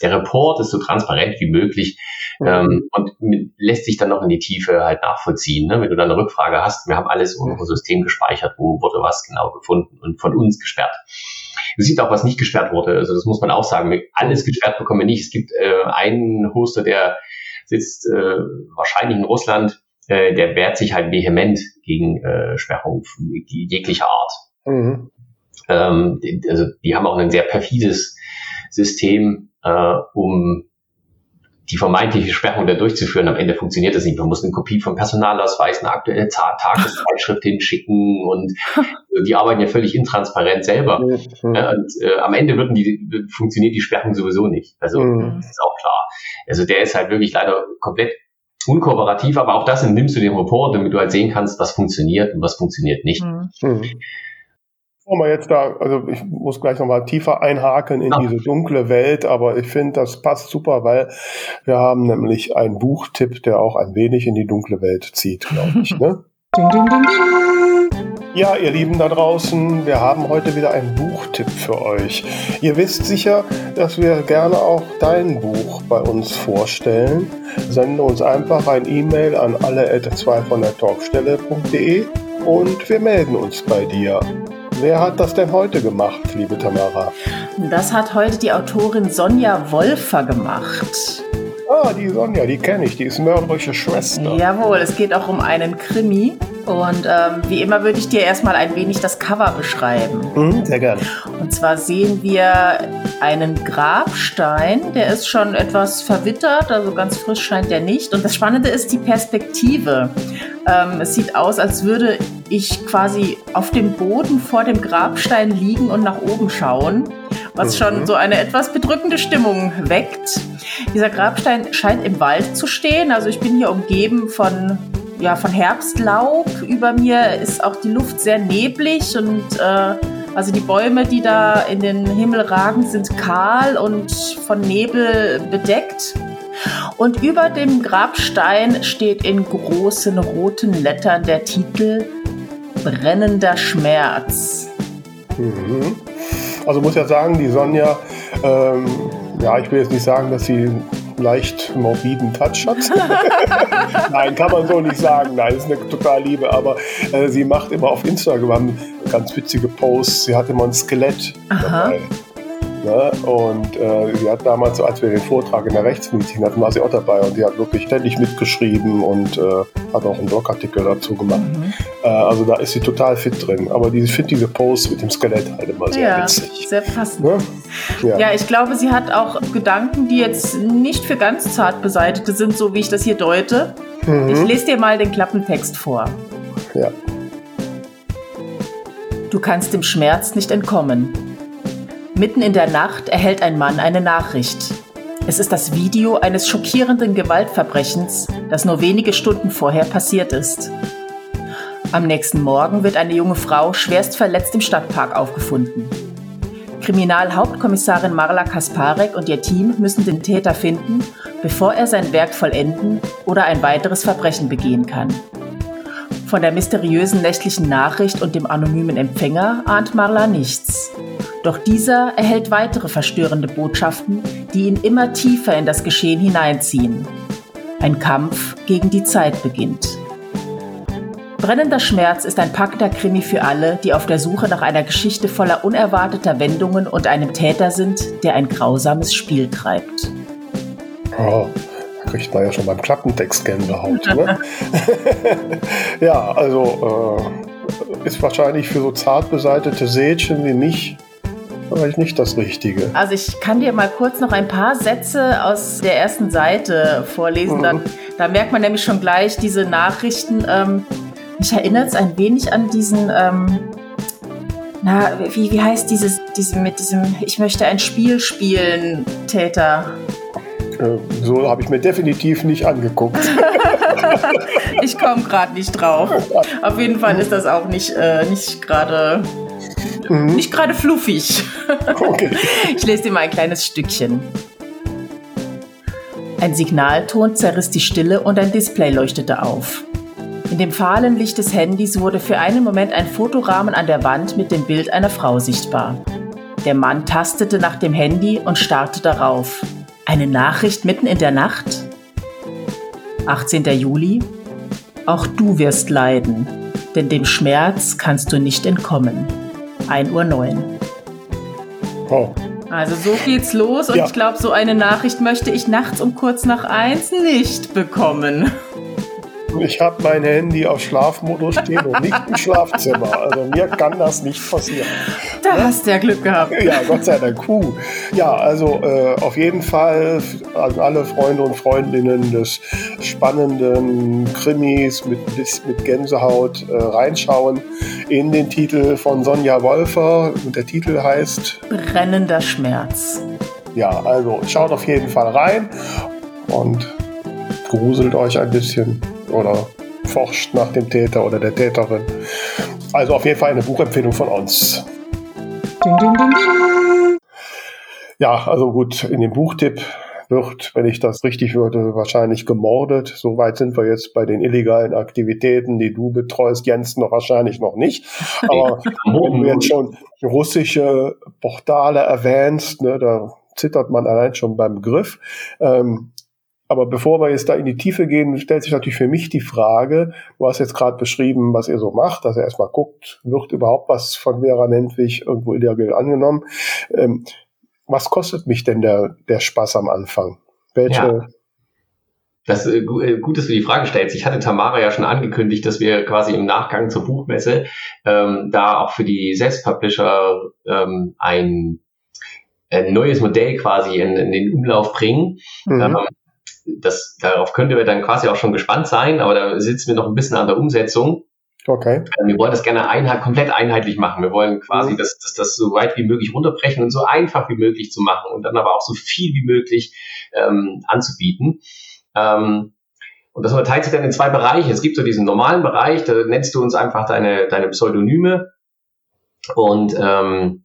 der Report ist so transparent wie möglich mhm. ähm, und lässt sich dann noch in die Tiefe halt nachvollziehen. Ne? Wenn du dann eine Rückfrage hast, wir haben alles in unserem System gespeichert, wo wurde was genau gefunden und von uns gesperrt. Du siehst auch, was nicht gesperrt wurde. Also das muss man auch sagen. Alles gesperrt bekommen wir nicht. Es gibt äh, einen Hoster, der sitzt äh, wahrscheinlich in Russland, äh, der wehrt sich halt vehement gegen äh, Sperrung jeglicher Art. Mhm. Ähm, also die haben auch ein sehr perfides System, äh, um die vermeintliche Sperrung da durchzuführen. Am Ende funktioniert das nicht. Man muss eine Kopie vom Personalausweis, eine aktuelle Tageszeitschrift hinschicken und die arbeiten ja völlig intransparent selber. Mhm. und äh, am Ende würden die, funktioniert die Sperrung sowieso nicht. Also mhm. das ist auch klar. Also der ist halt wirklich leider komplett unkooperativ, aber auch das nimmst du den Report, damit du halt sehen kannst, was funktioniert und was funktioniert nicht. Mhm. Wir jetzt da, also ich muss gleich nochmal tiefer einhaken in ja. diese dunkle Welt, aber ich finde, das passt super, weil wir haben nämlich einen Buchtipp, der auch ein wenig in die dunkle Welt zieht, glaube ich. Ne? ding, ding, ding, ja, ihr Lieben da draußen, wir haben heute wieder einen Buchtipp für euch. Ihr wisst sicher, dass wir gerne auch dein Buch bei uns vorstellen. Sende uns einfach ein E-Mail an alle 2 von der Talkstelle.de und wir melden uns bei dir. Wer hat das denn heute gemacht, liebe Tamara? Das hat heute die Autorin Sonja Wolfer gemacht. Ah, die Sonja, die kenne ich, die ist mörderische Schwester. Jawohl, es geht auch um einen Krimi. Und ähm, wie immer würde ich dir erstmal ein wenig das Cover beschreiben. Mhm, sehr gerne. Und zwar sehen wir einen Grabstein, der ist schon etwas verwittert, also ganz frisch scheint der nicht. Und das Spannende ist die Perspektive. Ähm, es sieht aus, als würde ich quasi auf dem Boden vor dem Grabstein liegen und nach oben schauen, was mhm. schon so eine etwas bedrückende Stimmung weckt. Dieser Grabstein scheint im Wald zu stehen, also ich bin hier umgeben von ja, von Herbstlaub. Über mir ist auch die Luft sehr neblig und äh, also die Bäume, die da in den Himmel ragen, sind kahl und von Nebel bedeckt. Und über dem Grabstein steht in großen roten Lettern der Titel Brennender Schmerz. Mhm. Also muss ja sagen, die Sonja, ähm, ja, ich will jetzt nicht sagen, dass sie leicht morbiden Touch hat. Nein, kann man so nicht sagen. Nein, ist eine total Liebe. Aber äh, sie macht immer auf Instagram ganz witzige Posts. Sie hat immer ein Skelett Aha. dabei. Ne? Und äh, sie hat damals, als wir den Vortrag in der Rechtsmedizin hatten, war sie auch dabei und sie hat wirklich ständig mitgeschrieben und äh, hat auch einen Blogartikel dazu gemacht. Mhm. Äh, also da ist sie total fit drin. Aber ich finde diese Post mit dem Skelett halt immer sehr ja, witzig. Sehr passend. Ne? Ja. ja, ich glaube, sie hat auch Gedanken, die jetzt nicht für ganz zart beseitete sind, so wie ich das hier deute. Mhm. Ich lese dir mal den Klappentext vor. Ja. Du kannst dem Schmerz nicht entkommen. Mitten in der Nacht erhält ein Mann eine Nachricht. Es ist das Video eines schockierenden Gewaltverbrechens, das nur wenige Stunden vorher passiert ist. Am nächsten Morgen wird eine junge Frau schwerst verletzt im Stadtpark aufgefunden. Kriminalhauptkommissarin Marla Kasparek und ihr Team müssen den Täter finden, bevor er sein Werk vollenden oder ein weiteres Verbrechen begehen kann. Von der mysteriösen nächtlichen Nachricht und dem anonymen Empfänger ahnt Marla nichts. Doch dieser erhält weitere verstörende Botschaften, die ihn immer tiefer in das Geschehen hineinziehen. Ein Kampf gegen die Zeit beginnt. Brennender Schmerz ist ein packender Krimi für alle, die auf der Suche nach einer Geschichte voller unerwarteter Wendungen und einem Täter sind, der ein grausames Spiel treibt. Oh, kriegt man ja schon beim Klappentext Gänsehaut. Ne? ja, also äh, ist wahrscheinlich für so zart beseitete Sädchen wie mich vielleicht nicht das Richtige. Also ich kann dir mal kurz noch ein paar Sätze aus der ersten Seite vorlesen. Mhm. Da, da, merkt man nämlich schon gleich diese Nachrichten. Ähm, mich erinnert es ein wenig an diesen, ähm, na, wie, wie heißt dieses, diese, mit diesem Ich möchte ein Spiel spielen, Täter? Äh, so habe ich mir definitiv nicht angeguckt. ich komme gerade nicht drauf. Auf jeden Fall ist das auch nicht, äh, nicht gerade mhm. nicht gerade fluffig. Okay. Ich lese dir mal ein kleines Stückchen. Ein Signalton zerriss die Stille und ein Display leuchtete auf. In dem fahlen Licht des Handys wurde für einen Moment ein Fotorahmen an der Wand mit dem Bild einer Frau sichtbar. Der Mann tastete nach dem Handy und starrte darauf. Eine Nachricht mitten in der Nacht? 18. Juli. Auch du wirst leiden, denn dem Schmerz kannst du nicht entkommen. 1.09 Uhr. Oh. Also so geht's los und ja. ich glaube, so eine Nachricht möchte ich nachts um kurz nach eins nicht bekommen. Ich habe mein Handy auf Schlafmodus stehen und nicht im Schlafzimmer. Also mir kann das nicht passieren. Da ja? hast du ja Glück gehabt. Ja, Gott sei Dank. Puh. Ja, also äh, auf jeden Fall an alle Freunde und Freundinnen des spannenden Krimis mit, mit Gänsehaut äh, reinschauen in den Titel von Sonja Wolfer. Und der Titel heißt Brennender Schmerz. Ja, also schaut auf jeden Fall rein und gruselt euch ein bisschen oder forscht nach dem Täter oder der Täterin. Also auf jeden Fall eine Buchempfehlung von uns. Ding, ding, ding, ja, also gut, in dem Buchtipp wird, wenn ich das richtig würde, wahrscheinlich gemordet. Soweit sind wir jetzt bei den illegalen Aktivitäten, die du betreust, Jens, noch wahrscheinlich noch nicht. Aber wenn du jetzt schon russische Portale erwähnst, ne, da zittert man allein schon beim Begriff. Ähm, aber bevor wir jetzt da in die Tiefe gehen, stellt sich natürlich für mich die Frage, du hast jetzt gerade beschrieben, was ihr so macht, dass er erstmal guckt, wird überhaupt was von Vera Nentwich irgendwo illegal angenommen. Ähm, was kostet mich denn der, der Spaß am Anfang? Welche, ja. Das äh, äh, gut, dass du die Frage stellst. Ich hatte Tamara ja schon angekündigt, dass wir quasi im Nachgang zur Buchmesse ähm, da auch für die Selbstpublisher ähm, ein, ein neues Modell quasi in, in den Umlauf bringen. Mhm. Ähm, das, darauf könnte wir dann quasi auch schon gespannt sein, aber da sitzen wir noch ein bisschen an der Umsetzung. Okay. Ähm, wir wollen das gerne einheit, komplett einheitlich machen. Wir wollen quasi mhm. das, das, das so weit wie möglich runterbrechen und so einfach wie möglich zu machen und dann aber auch so viel wie möglich ähm, anzubieten. Ähm, und das unterteilt sich dann in zwei Bereiche. Es gibt so diesen normalen Bereich, da nennst du uns einfach deine, deine Pseudonyme und ähm,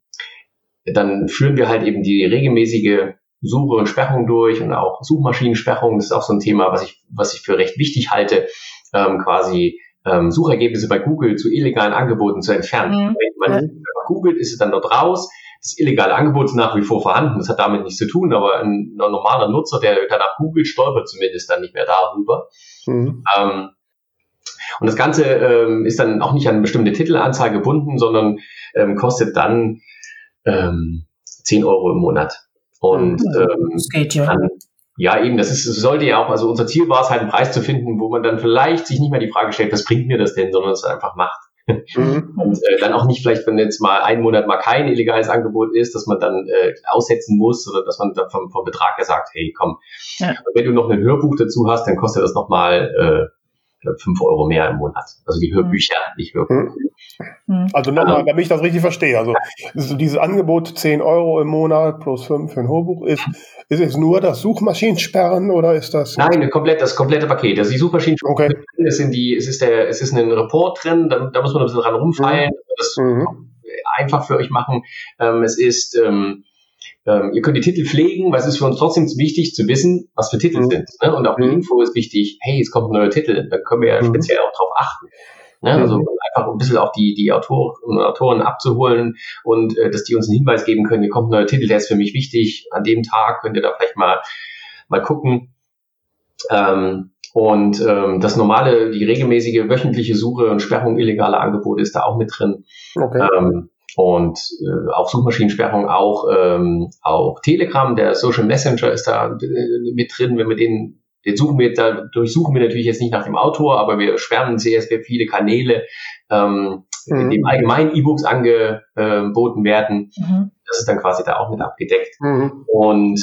dann führen wir halt eben die regelmäßige Suche und Sperrung durch und auch Suchmaschinensperrung. Das ist auch so ein Thema, was ich, was ich für recht wichtig halte, ähm, quasi ähm, Suchergebnisse bei Google zu illegalen Angeboten zu entfernen. Mhm. Wenn man ja. googelt, ist es dann dort raus. Das illegale Angebot ist nach wie vor vorhanden. Das hat damit nichts zu tun, aber ein, ein normaler Nutzer, der danach googelt, stolpert zumindest dann nicht mehr darüber. Mhm. Ähm, und das Ganze ähm, ist dann auch nicht an eine bestimmte Titelanzahl gebunden, sondern ähm, kostet dann ähm, 10 Euro im Monat. Und ähm, das geht ja. Dann, ja, eben, das ist, das sollte ja auch, also unser Ziel war es halt einen Preis zu finden, wo man dann vielleicht sich nicht mehr die Frage stellt, was bringt mir das denn, sondern es einfach macht. Mhm. Und äh, dann auch nicht vielleicht, wenn jetzt mal einen Monat mal kein illegales Angebot ist, dass man dann äh, aussetzen muss, sondern dass man dann vom, vom Betrag her sagt, hey, komm. Ja. Und wenn du noch ein Hörbuch dazu hast, dann kostet das nochmal äh, 5 Euro mehr im Monat. Also die Hörbücher, mhm. nicht Hörbuch. Mhm. Also nochmal, damit ich das richtig verstehe. Also dieses Angebot 10 Euro im Monat plus 5 für ein Hörbuch ist, ist es nur das Suchmaschinensperren oder ist das? Nein, komplett, das komplette Paket. Also die Suchmaschinensperren, okay. es, sind die, es, ist der, es ist ein Report drin, da, da muss man ein bisschen dran rumfeilen, mhm. das mhm. einfach für euch machen. Ähm, es ist ähm, ähm, ihr könnt die Titel pflegen, weil es ist für uns trotzdem wichtig zu wissen, was für Titel mhm. sind. Ne? Und auch die mhm. Info ist wichtig, hey, es kommt ein neuer Titel, dann können wir ja mhm. speziell auch drauf achten. Ne? Also mhm. einfach ein bisschen auch die, die Autoren und Autoren abzuholen und äh, dass die uns einen Hinweis geben können, hier kommt ein neuer Titel, der ist für mich wichtig. An dem Tag könnt ihr da vielleicht mal, mal gucken. Ähm, und ähm, das normale, die regelmäßige wöchentliche Suche und Sperrung illegaler Angebote ist da auch mit drin. Okay. Ähm, und äh, auch Suchmaschinensperrung, auch, ähm, auch Telegram, der Social Messenger ist da äh, mit drin, wenn wir den Jetzt suchen wir, da durchsuchen wir natürlich jetzt nicht nach dem Autor, aber wir sperren sehr, sehr viele Kanäle, ähm, mhm. in dem allgemein E-Books angeboten werden. Mhm. Das ist dann quasi da auch mit abgedeckt. Mhm. Und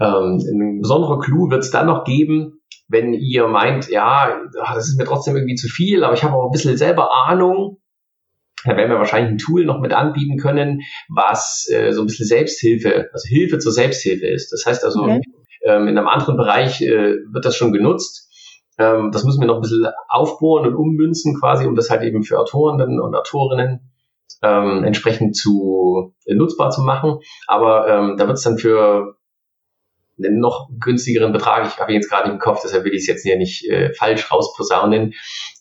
ähm, ein besonderer Clou wird es dann noch geben, wenn ihr meint, ja, das ist mir trotzdem irgendwie zu viel, aber ich habe auch ein bisschen selber Ahnung, da werden wir wahrscheinlich ein Tool noch mit anbieten können, was äh, so ein bisschen Selbsthilfe, also Hilfe zur Selbsthilfe ist. Das heißt also, okay. Ähm, in einem anderen Bereich äh, wird das schon genutzt. Ähm, das müssen wir noch ein bisschen aufbohren und ummünzen quasi, um das halt eben für Autoren und Autorinnen ähm, entsprechend zu äh, nutzbar zu machen. Aber ähm, da wird es dann für einen noch günstigeren Betrag, ich habe ihn jetzt gerade im Kopf, deshalb will ich es jetzt hier nicht äh, falsch rausposaunen,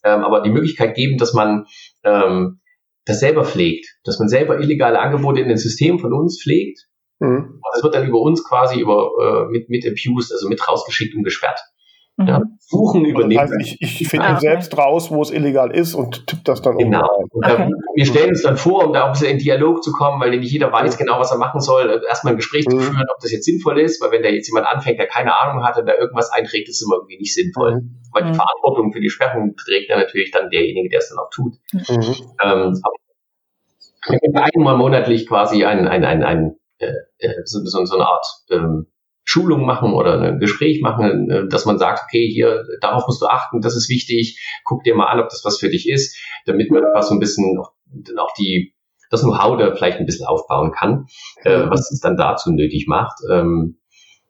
ähm, aber die Möglichkeit geben, dass man ähm, das selber pflegt, dass man selber illegale Angebote in den System von uns pflegt. Mhm. Und das wird dann über uns quasi über äh, mit, mit abused, also mit rausgeschickt und gesperrt. Mhm. Ja, suchen übernehmen. Also ich, ich finde ah, okay. selbst raus, wo es illegal ist und tippe das dann Genau. Okay. wir stellen uns dann vor, um da auch ein bisschen in Dialog zu kommen, weil nicht jeder weiß genau, was er machen soll, äh, erstmal ein Gespräch mhm. zu führen, ob das jetzt sinnvoll ist, weil wenn da jetzt jemand anfängt, der keine Ahnung hat und da irgendwas einträgt, ist es immer irgendwie nicht sinnvoll. Mhm. Weil die mhm. Verantwortung für die Sperrung trägt ja natürlich dann derjenige, der es dann auch tut. Mhm. Ähm, aber einmal monatlich quasi ein, ein, ein, ein so, so, so eine Art ähm, Schulung machen oder ein Gespräch machen, äh, dass man sagt, okay, hier, darauf musst du achten, das ist wichtig, guck dir mal an, ob das was für dich ist, damit man einfach so ein bisschen auch, auch die, das Know-how da vielleicht ein bisschen aufbauen kann, äh, was es dann dazu nötig macht. Ähm,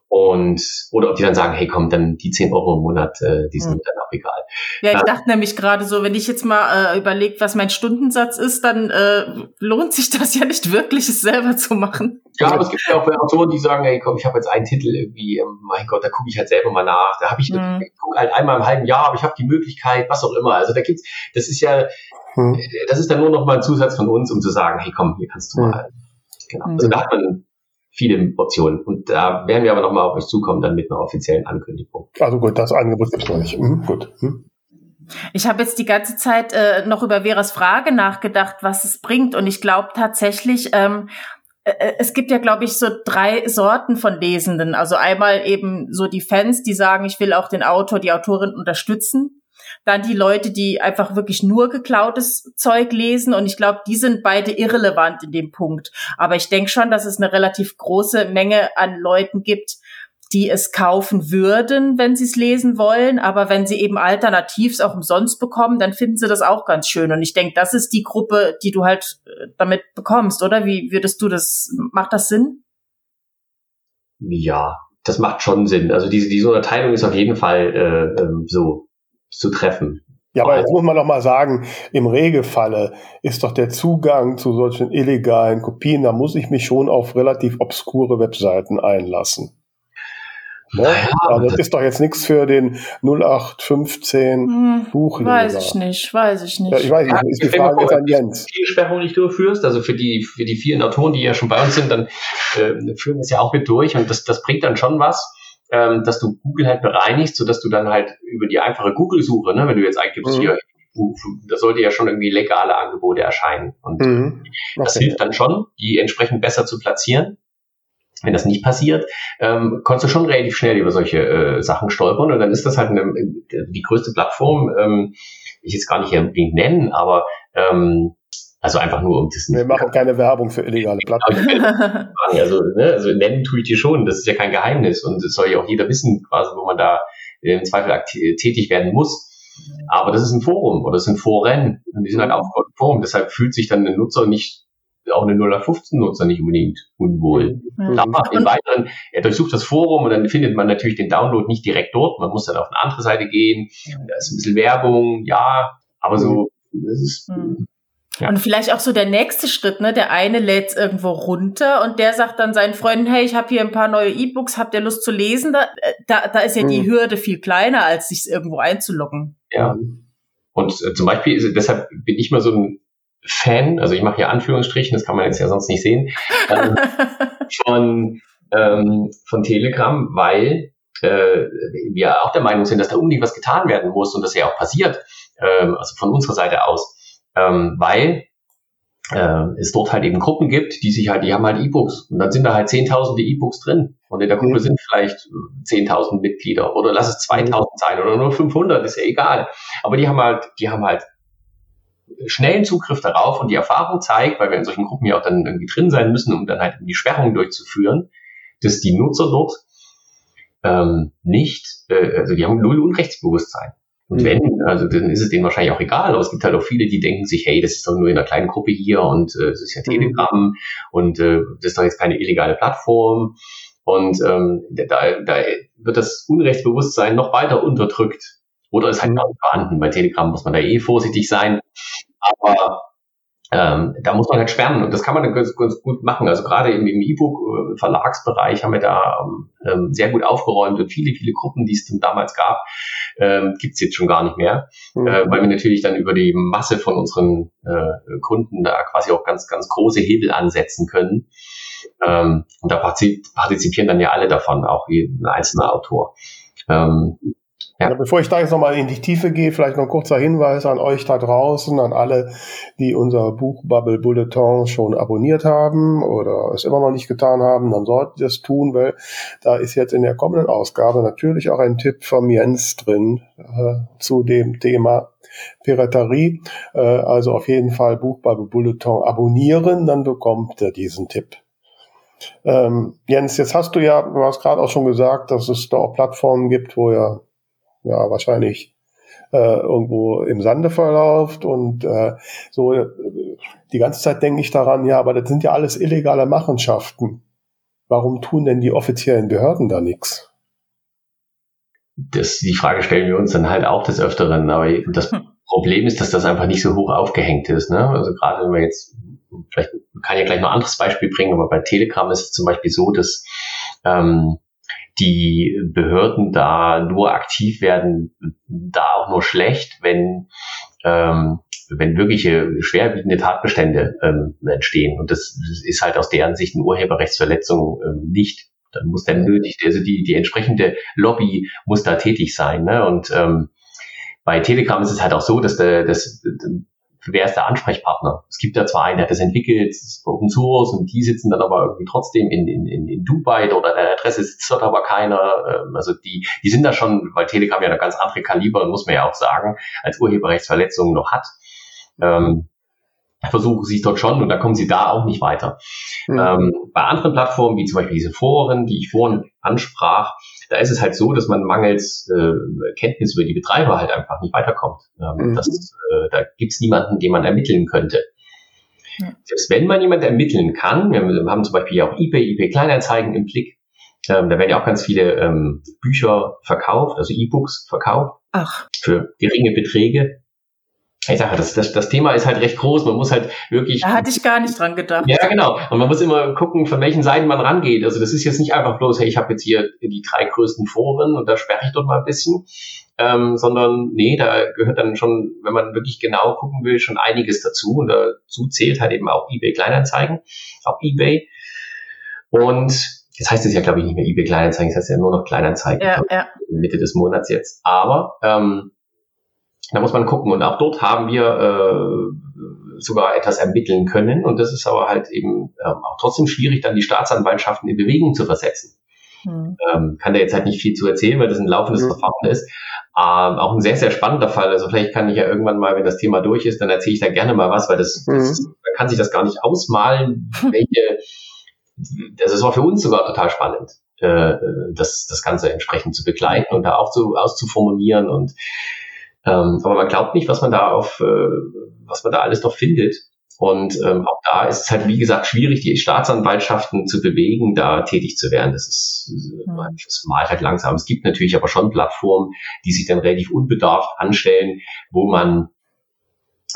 und oder ob die dann sagen, hey komm, dann die 10 Euro im Monat, äh, die sind mhm. dann auch egal. Ja, ich dachte nämlich gerade so, wenn ich jetzt mal äh, überlege, was mein Stundensatz ist, dann äh, lohnt sich das ja nicht wirklich, es selber zu machen. Ja, aber es gibt ja auch Autoren, die sagen, hey komm, ich habe jetzt einen Titel irgendwie, ähm, mein Gott, da gucke ich halt selber mal nach. Da habe ich, mhm. ich gucke halt einmal im halben Jahr, aber ich habe die Möglichkeit, was auch immer. Also da gibt's, das ist ja, mhm. das ist dann nur noch mal ein Zusatz von uns, um zu sagen, hey komm, hier kannst du mhm. mal. Genau. Also da hat man viele Optionen. Und da werden wir aber nochmal auf euch zukommen, dann mit einer offiziellen Ankündigung. Also gut, das Angebot gibt es noch nicht. Mhm, gut. Mhm. Ich habe jetzt die ganze Zeit äh, noch über Veras Frage nachgedacht, was es bringt. Und ich glaube tatsächlich, ähm, äh, äh, es gibt ja, glaube ich, so drei Sorten von Lesenden. Also einmal eben so die Fans, die sagen, ich will auch den Autor, die Autorin unterstützen. Dann die Leute, die einfach wirklich nur geklautes Zeug lesen. Und ich glaube, die sind beide irrelevant in dem Punkt. Aber ich denke schon, dass es eine relativ große Menge an Leuten gibt, die es kaufen würden, wenn sie es lesen wollen. Aber wenn sie eben alternativ auch umsonst bekommen, dann finden sie das auch ganz schön. Und ich denke, das ist die Gruppe, die du halt äh, damit bekommst, oder? Wie würdest du das, macht das Sinn? Ja, das macht schon Sinn. Also diese, diese Unterteilung ist auf jeden Fall äh, ähm, so zu treffen. Ja, aber jetzt muss man doch mal sagen, im Regelfalle ist doch der Zugang zu solchen illegalen Kopien, da muss ich mich schon auf relativ obskure Webseiten einlassen. Ne? Naja, also das ist doch jetzt nichts für den 0815 hm, Buchleser. Weiß ich nicht, weiß ich nicht. Ja, ich weiß nicht, ist die Frage jetzt an Jens. Die Sperrung nicht durchführst, also für die, für die vielen Autoren, die ja schon bei uns sind, dann äh, führen wir es ja auch mit durch und das, das bringt dann schon was ähm, dass du Google halt bereinigst, so dass du dann halt über die einfache Google-Suche, ne, wenn du jetzt eingibst, mhm. hier, da sollte ja schon irgendwie legale Angebote erscheinen. Und mhm. okay. das hilft dann schon, die entsprechend besser zu platzieren. Wenn das nicht passiert, ähm, kannst du schon relativ schnell über solche äh, Sachen stolpern und dann ist das halt eine, die größte Plattform, ähm, ich jetzt gar nicht unbedingt nennen, aber ähm, also einfach nur um das Wir machen keine Werbung für illegale Plattformen. also, ne, also nennen tue ich dir schon, das ist ja kein Geheimnis und es soll ja auch jeder wissen, quasi, wo man da im Zweifel tätig werden muss. Aber das ist ein Forum oder das sind Foren und die sind halt auch ein Forum. Deshalb fühlt sich dann ein Nutzer nicht, auch eine 0815-Nutzer nicht unbedingt unwohl. Mhm. Aber im Weiteren, er durchsucht das Forum und dann findet man natürlich den Download nicht direkt dort. Man muss dann auf eine andere Seite gehen. Da ist ein bisschen Werbung, ja, aber so, das ist, mhm. Ja. Und vielleicht auch so der nächste Schritt, ne? Der eine lädt irgendwo runter und der sagt dann seinen Freunden, hey, ich habe hier ein paar neue E-Books, habt ihr Lust zu lesen? Da, äh, da, da ist ja mhm. die Hürde viel kleiner, als sich irgendwo einzuloggen. Ja. Und äh, zum Beispiel, ist, deshalb bin ich mal so ein Fan, also ich mache hier Anführungsstrichen, das kann man jetzt ja sonst nicht sehen, ähm, von, ähm, von Telegram, weil äh, wir auch der Meinung sind, dass da unbedingt was getan werden muss und das ja auch passiert, ähm, also von unserer Seite aus ähm, weil äh, es dort halt eben Gruppen gibt, die sich halt, die haben halt E-Books und dann sind da halt zehntausende E-Books drin und in der Gruppe mhm. sind vielleicht 10.000 Mitglieder oder lass es 2.000 mhm. sein oder nur 500, ist ja egal. Aber die haben halt, die haben halt schnellen Zugriff darauf und die Erfahrung zeigt, weil wir in solchen Gruppen ja auch dann irgendwie drin sein müssen, um dann halt die Sperrung durchzuführen, dass die Nutzer dort ähm, nicht, äh, also die haben null Unrechtsbewusstsein. Und wenn, also dann ist es denen wahrscheinlich auch egal, aber es gibt halt auch viele, die denken sich, hey, das ist doch nur in einer kleinen Gruppe hier und äh, es ist ja mhm. Telegram mhm. und äh, das ist doch jetzt keine illegale Plattform. Und ähm, da, da wird das Unrechtsbewusstsein noch weiter unterdrückt. Oder ist halt mhm. gar nicht vorhanden. Bei Telegram muss man da eh vorsichtig sein. Aber ähm, da muss man halt sperren und das kann man dann ganz, ganz gut machen. Also gerade im, im E-Book-Verlagsbereich haben wir da ähm, sehr gut aufgeräumt und viele, viele Gruppen, die es dann damals gab, ähm, gibt jetzt schon gar nicht mehr, mhm. äh, weil wir natürlich dann über die Masse von unseren äh, Kunden da quasi auch ganz, ganz große Hebel ansetzen können. Ähm, und da partizipieren dann ja alle davon, auch ein einzelner Autor. Ähm, ja. Bevor ich da jetzt nochmal in die Tiefe gehe, vielleicht noch ein kurzer Hinweis an euch da draußen, an alle, die unser Buch Bubble Bulletin schon abonniert haben oder es immer noch nicht getan haben, dann solltet ihr es tun, weil da ist jetzt in der kommenden Ausgabe natürlich auch ein Tipp von Jens drin äh, zu dem Thema Piraterie. Äh, also auf jeden Fall Buch Bubble Bulletin abonnieren, dann bekommt ihr diesen Tipp. Ähm, Jens, jetzt hast du ja, du hast gerade auch schon gesagt, dass es da auch Plattformen gibt, wo ihr ja wahrscheinlich äh, irgendwo im Sande verläuft und äh, so äh, die ganze Zeit denke ich daran, ja, aber das sind ja alles illegale Machenschaften. Warum tun denn die offiziellen Behörden da nichts? Das, die Frage stellen wir uns dann halt auch des Öfteren, aber das hm. Problem ist, dass das einfach nicht so hoch aufgehängt ist. Ne? Also gerade wenn wir jetzt, vielleicht kann ich ja gleich noch ein anderes Beispiel bringen, aber bei Telegram ist es zum Beispiel so, dass ähm, die Behörden da nur aktiv werden, da auch nur schlecht, wenn, ähm, wenn wirkliche schwerwiegende Tatbestände ähm, entstehen. Und das, ist halt aus deren Sicht eine Urheberrechtsverletzung ähm, nicht. Dann muss dann nötig, also die, die entsprechende Lobby muss da tätig sein. Ne? Und ähm, bei Telegram ist es halt auch so, dass, der, dass wer ist der Ansprechpartner? Es gibt ja zwar einen, der hat das entwickelt, das ist Open Source und die sitzen dann aber irgendwie trotzdem in, in, in Dubai oder der Adresse sitzt dort aber keiner. Ähm, also die, die sind da schon, weil Telegram ja eine ganz andere Kaliber, muss man ja auch sagen, als Urheberrechtsverletzungen noch hat. Ähm, versuchen sie es dort schon und da kommen sie da auch nicht weiter. Mhm. Ähm, bei anderen Plattformen, wie zum Beispiel diese Foren, die ich vorhin ansprach, da ist es halt so, dass man mangels äh, Kenntnis über die Betreiber halt einfach nicht weiterkommt. Ähm, mhm. das, äh, da gibt's niemanden, den man ermitteln könnte. Ja. Selbst wenn man jemanden ermitteln kann, wir haben zum Beispiel auch eBay, eBay Kleinanzeigen im Blick, ähm, da werden ja auch ganz viele ähm, Bücher verkauft, also E-Books verkauft. Ach. Für geringe Beträge ich sage, das, das, das Thema ist halt recht groß. Man muss halt wirklich. Da hatte ich gar nicht dran gedacht. Ja, genau. Und man muss immer gucken, von welchen Seiten man rangeht. Also das ist jetzt nicht einfach bloß, hey, ich habe jetzt hier die drei größten Foren und da sperre ich dort mal ein bisschen. Ähm, sondern nee, da gehört dann schon, wenn man wirklich genau gucken will, schon einiges dazu. Und dazu zählt halt eben auch eBay Kleinanzeigen, auch eBay. Und das heißt es ja, glaube ich, nicht mehr eBay Kleinanzeigen, das heißt ja nur noch Kleinanzeigen. Ja, ja. Mitte des Monats jetzt. Aber ähm, da muss man gucken. Und auch dort haben wir äh, sogar etwas ermitteln können. Und das ist aber halt eben ähm, auch trotzdem schwierig, dann die Staatsanwaltschaften in Bewegung zu versetzen. Hm. Ähm, kann da jetzt halt nicht viel zu erzählen, weil das ein laufendes hm. Verfahren ist. Ähm, auch ein sehr, sehr spannender Fall. Also vielleicht kann ich ja irgendwann mal, wenn das Thema durch ist, dann erzähle ich da gerne mal was, weil das, hm. das man kann sich das gar nicht ausmalen, welche, das war für uns sogar total spannend, äh, das, das Ganze entsprechend zu begleiten und da auch zu, auszuformulieren und ähm, aber man glaubt nicht, was man da auf, äh, was man da alles noch findet. Und ähm, auch da ist es halt, wie gesagt, schwierig, die Staatsanwaltschaften zu bewegen, da tätig zu werden. Das ist, äh, das malt halt langsam. Es gibt natürlich aber schon Plattformen, die sich dann relativ unbedarft anstellen, wo man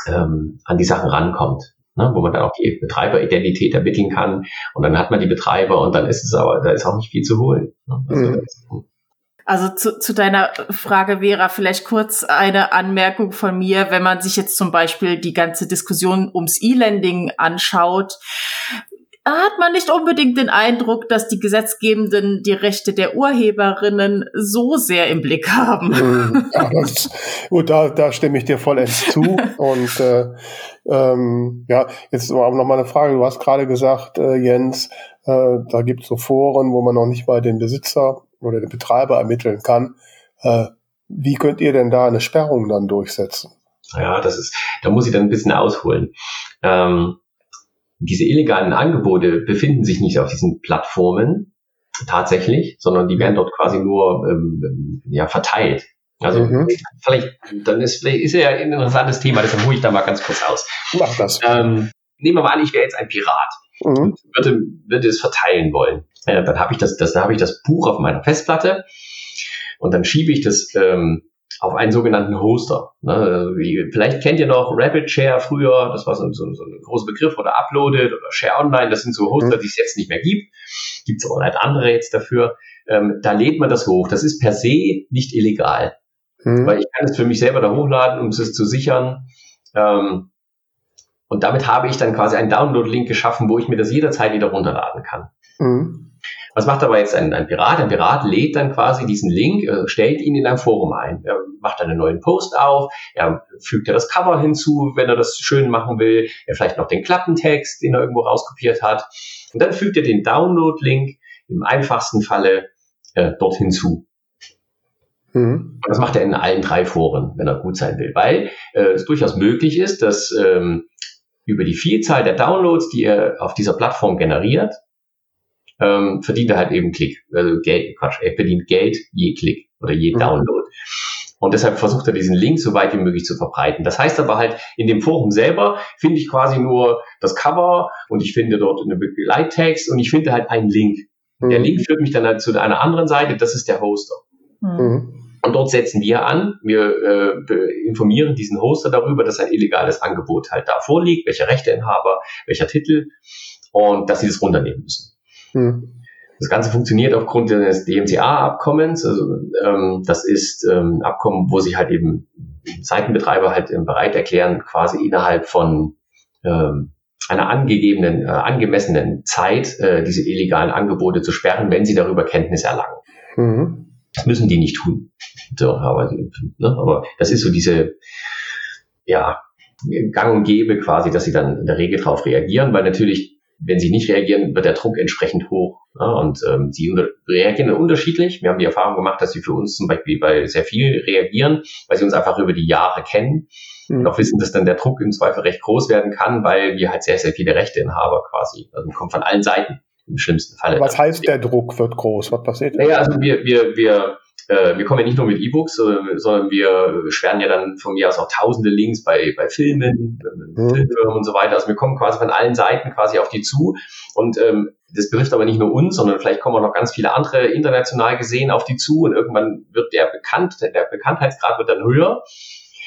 ähm, an die Sachen rankommt. Ne, wo man dann auch die Betreiberidentität ermitteln kann und dann hat man die Betreiber und dann ist es aber, da ist auch nicht viel zu holen. Ne? Also, mhm. Also zu, zu deiner Frage, Vera, vielleicht kurz eine Anmerkung von mir, wenn man sich jetzt zum Beispiel die ganze Diskussion ums E-Lending anschaut. hat man nicht unbedingt den Eindruck, dass die Gesetzgebenden die Rechte der Urheberinnen so sehr im Blick haben. Hm, ja, das, gut, da, da stimme ich dir vollends zu. Und äh, ähm, ja, jetzt auch noch mal eine Frage. Du hast gerade gesagt, äh, Jens, äh, da gibt es so Foren, wo man noch nicht mal den Besitzer oder den Betreiber ermitteln kann. Äh, wie könnt ihr denn da eine Sperrung dann durchsetzen? Ja, das ist, da muss ich dann ein bisschen ausholen. Ähm, diese illegalen Angebote befinden sich nicht auf diesen Plattformen tatsächlich, sondern die werden dort quasi nur ähm, ja, verteilt. Also mhm. vielleicht, dann ist, vielleicht ist ja ein interessantes Thema, deshalb hole ich da mal ganz kurz aus. Mach das. Ähm, nehmen wir mal an, ich wäre jetzt ein Pirat mhm. würde, würde es verteilen wollen. Äh, dann habe ich das, das, dann habe ich das Buch auf meiner Festplatte und dann schiebe ich das ähm, auf einen sogenannten Hoster. Ne? Vielleicht kennt ihr noch Rapid Share früher, das war so, so, so ein großer Begriff, oder Uploaded oder Share Online, das sind so Hoster, mhm. die es jetzt nicht mehr gibt. Gibt es aber halt andere jetzt dafür. Ähm, da lädt man das hoch. Das ist per se nicht illegal. Mhm. Weil ich kann es für mich selber da hochladen, um es zu sichern. Ähm, und damit habe ich dann quasi einen Download-Link geschaffen, wo ich mir das jederzeit wieder runterladen kann. Mhm. Was macht aber jetzt ein, ein Pirat? Ein Pirat lädt dann quasi diesen Link, äh, stellt ihn in ein Forum ein. Er macht einen neuen Post auf, er fügt ja das Cover hinzu, wenn er das schön machen will, er vielleicht noch den Klappentext, den er irgendwo rauskopiert hat. Und dann fügt er den Download-Link im einfachsten Falle äh, dort hinzu. Mhm. Und das macht er in allen drei Foren, wenn er gut sein will, weil äh, es durchaus möglich ist, dass ähm, über die Vielzahl der Downloads, die er auf dieser Plattform generiert, ähm, verdient er halt eben Klick. Also Geld, Quatsch, er verdient Geld je Klick oder je mhm. Download. Und deshalb versucht er diesen Link so weit wie möglich zu verbreiten. Das heißt aber halt, in dem Forum selber finde ich quasi nur das Cover und ich finde dort eine Begleittext und ich finde halt einen Link. Mhm. Der Link führt mich dann halt zu einer anderen Seite, das ist der Hoster. Mhm. Und dort setzen wir an, wir äh, informieren diesen Hoster darüber, dass ein illegales Angebot halt da vorliegt, welcher Rechteinhaber, welcher Titel und dass sie das runternehmen müssen. Hm. Das Ganze funktioniert aufgrund des DMCA-Abkommens. Also, ähm, das ist ähm, ein Abkommen, wo sich halt eben Seitenbetreiber halt bereit erklären, quasi innerhalb von ähm, einer angegebenen, äh, angemessenen Zeit äh, diese illegalen Angebote zu sperren, wenn sie darüber Kenntnis erlangen. Mhm. Das müssen die nicht tun. So, aber, ne, aber das ist so diese, ja, gang und gäbe quasi, dass sie dann in der Regel darauf reagieren, weil natürlich wenn sie nicht reagieren, wird der Druck entsprechend hoch. Ja, und ähm, sie reagieren unterschiedlich. Wir haben die Erfahrung gemacht, dass sie für uns zum Beispiel bei sehr viel reagieren, weil sie uns einfach über die Jahre kennen mhm. und auch wissen, dass dann der Druck im Zweifel recht groß werden kann, weil wir halt sehr, sehr viele Rechteinhaber quasi, also kommt von allen Seiten im schlimmsten Fall. Was heißt, der Druck wird groß? Was passiert? Naja, also wir, wir, wir äh, wir kommen ja nicht nur mit E-Books, sondern wir sperren ja dann von mir aus auch tausende Links bei, bei Filmen, mhm. Filmfirmen und so weiter. Also wir kommen quasi von allen Seiten quasi auf die zu. Und ähm, das betrifft aber nicht nur uns, sondern vielleicht kommen auch noch ganz viele andere international gesehen auf die zu und irgendwann wird der bekannt, der Bekanntheitsgrad wird dann höher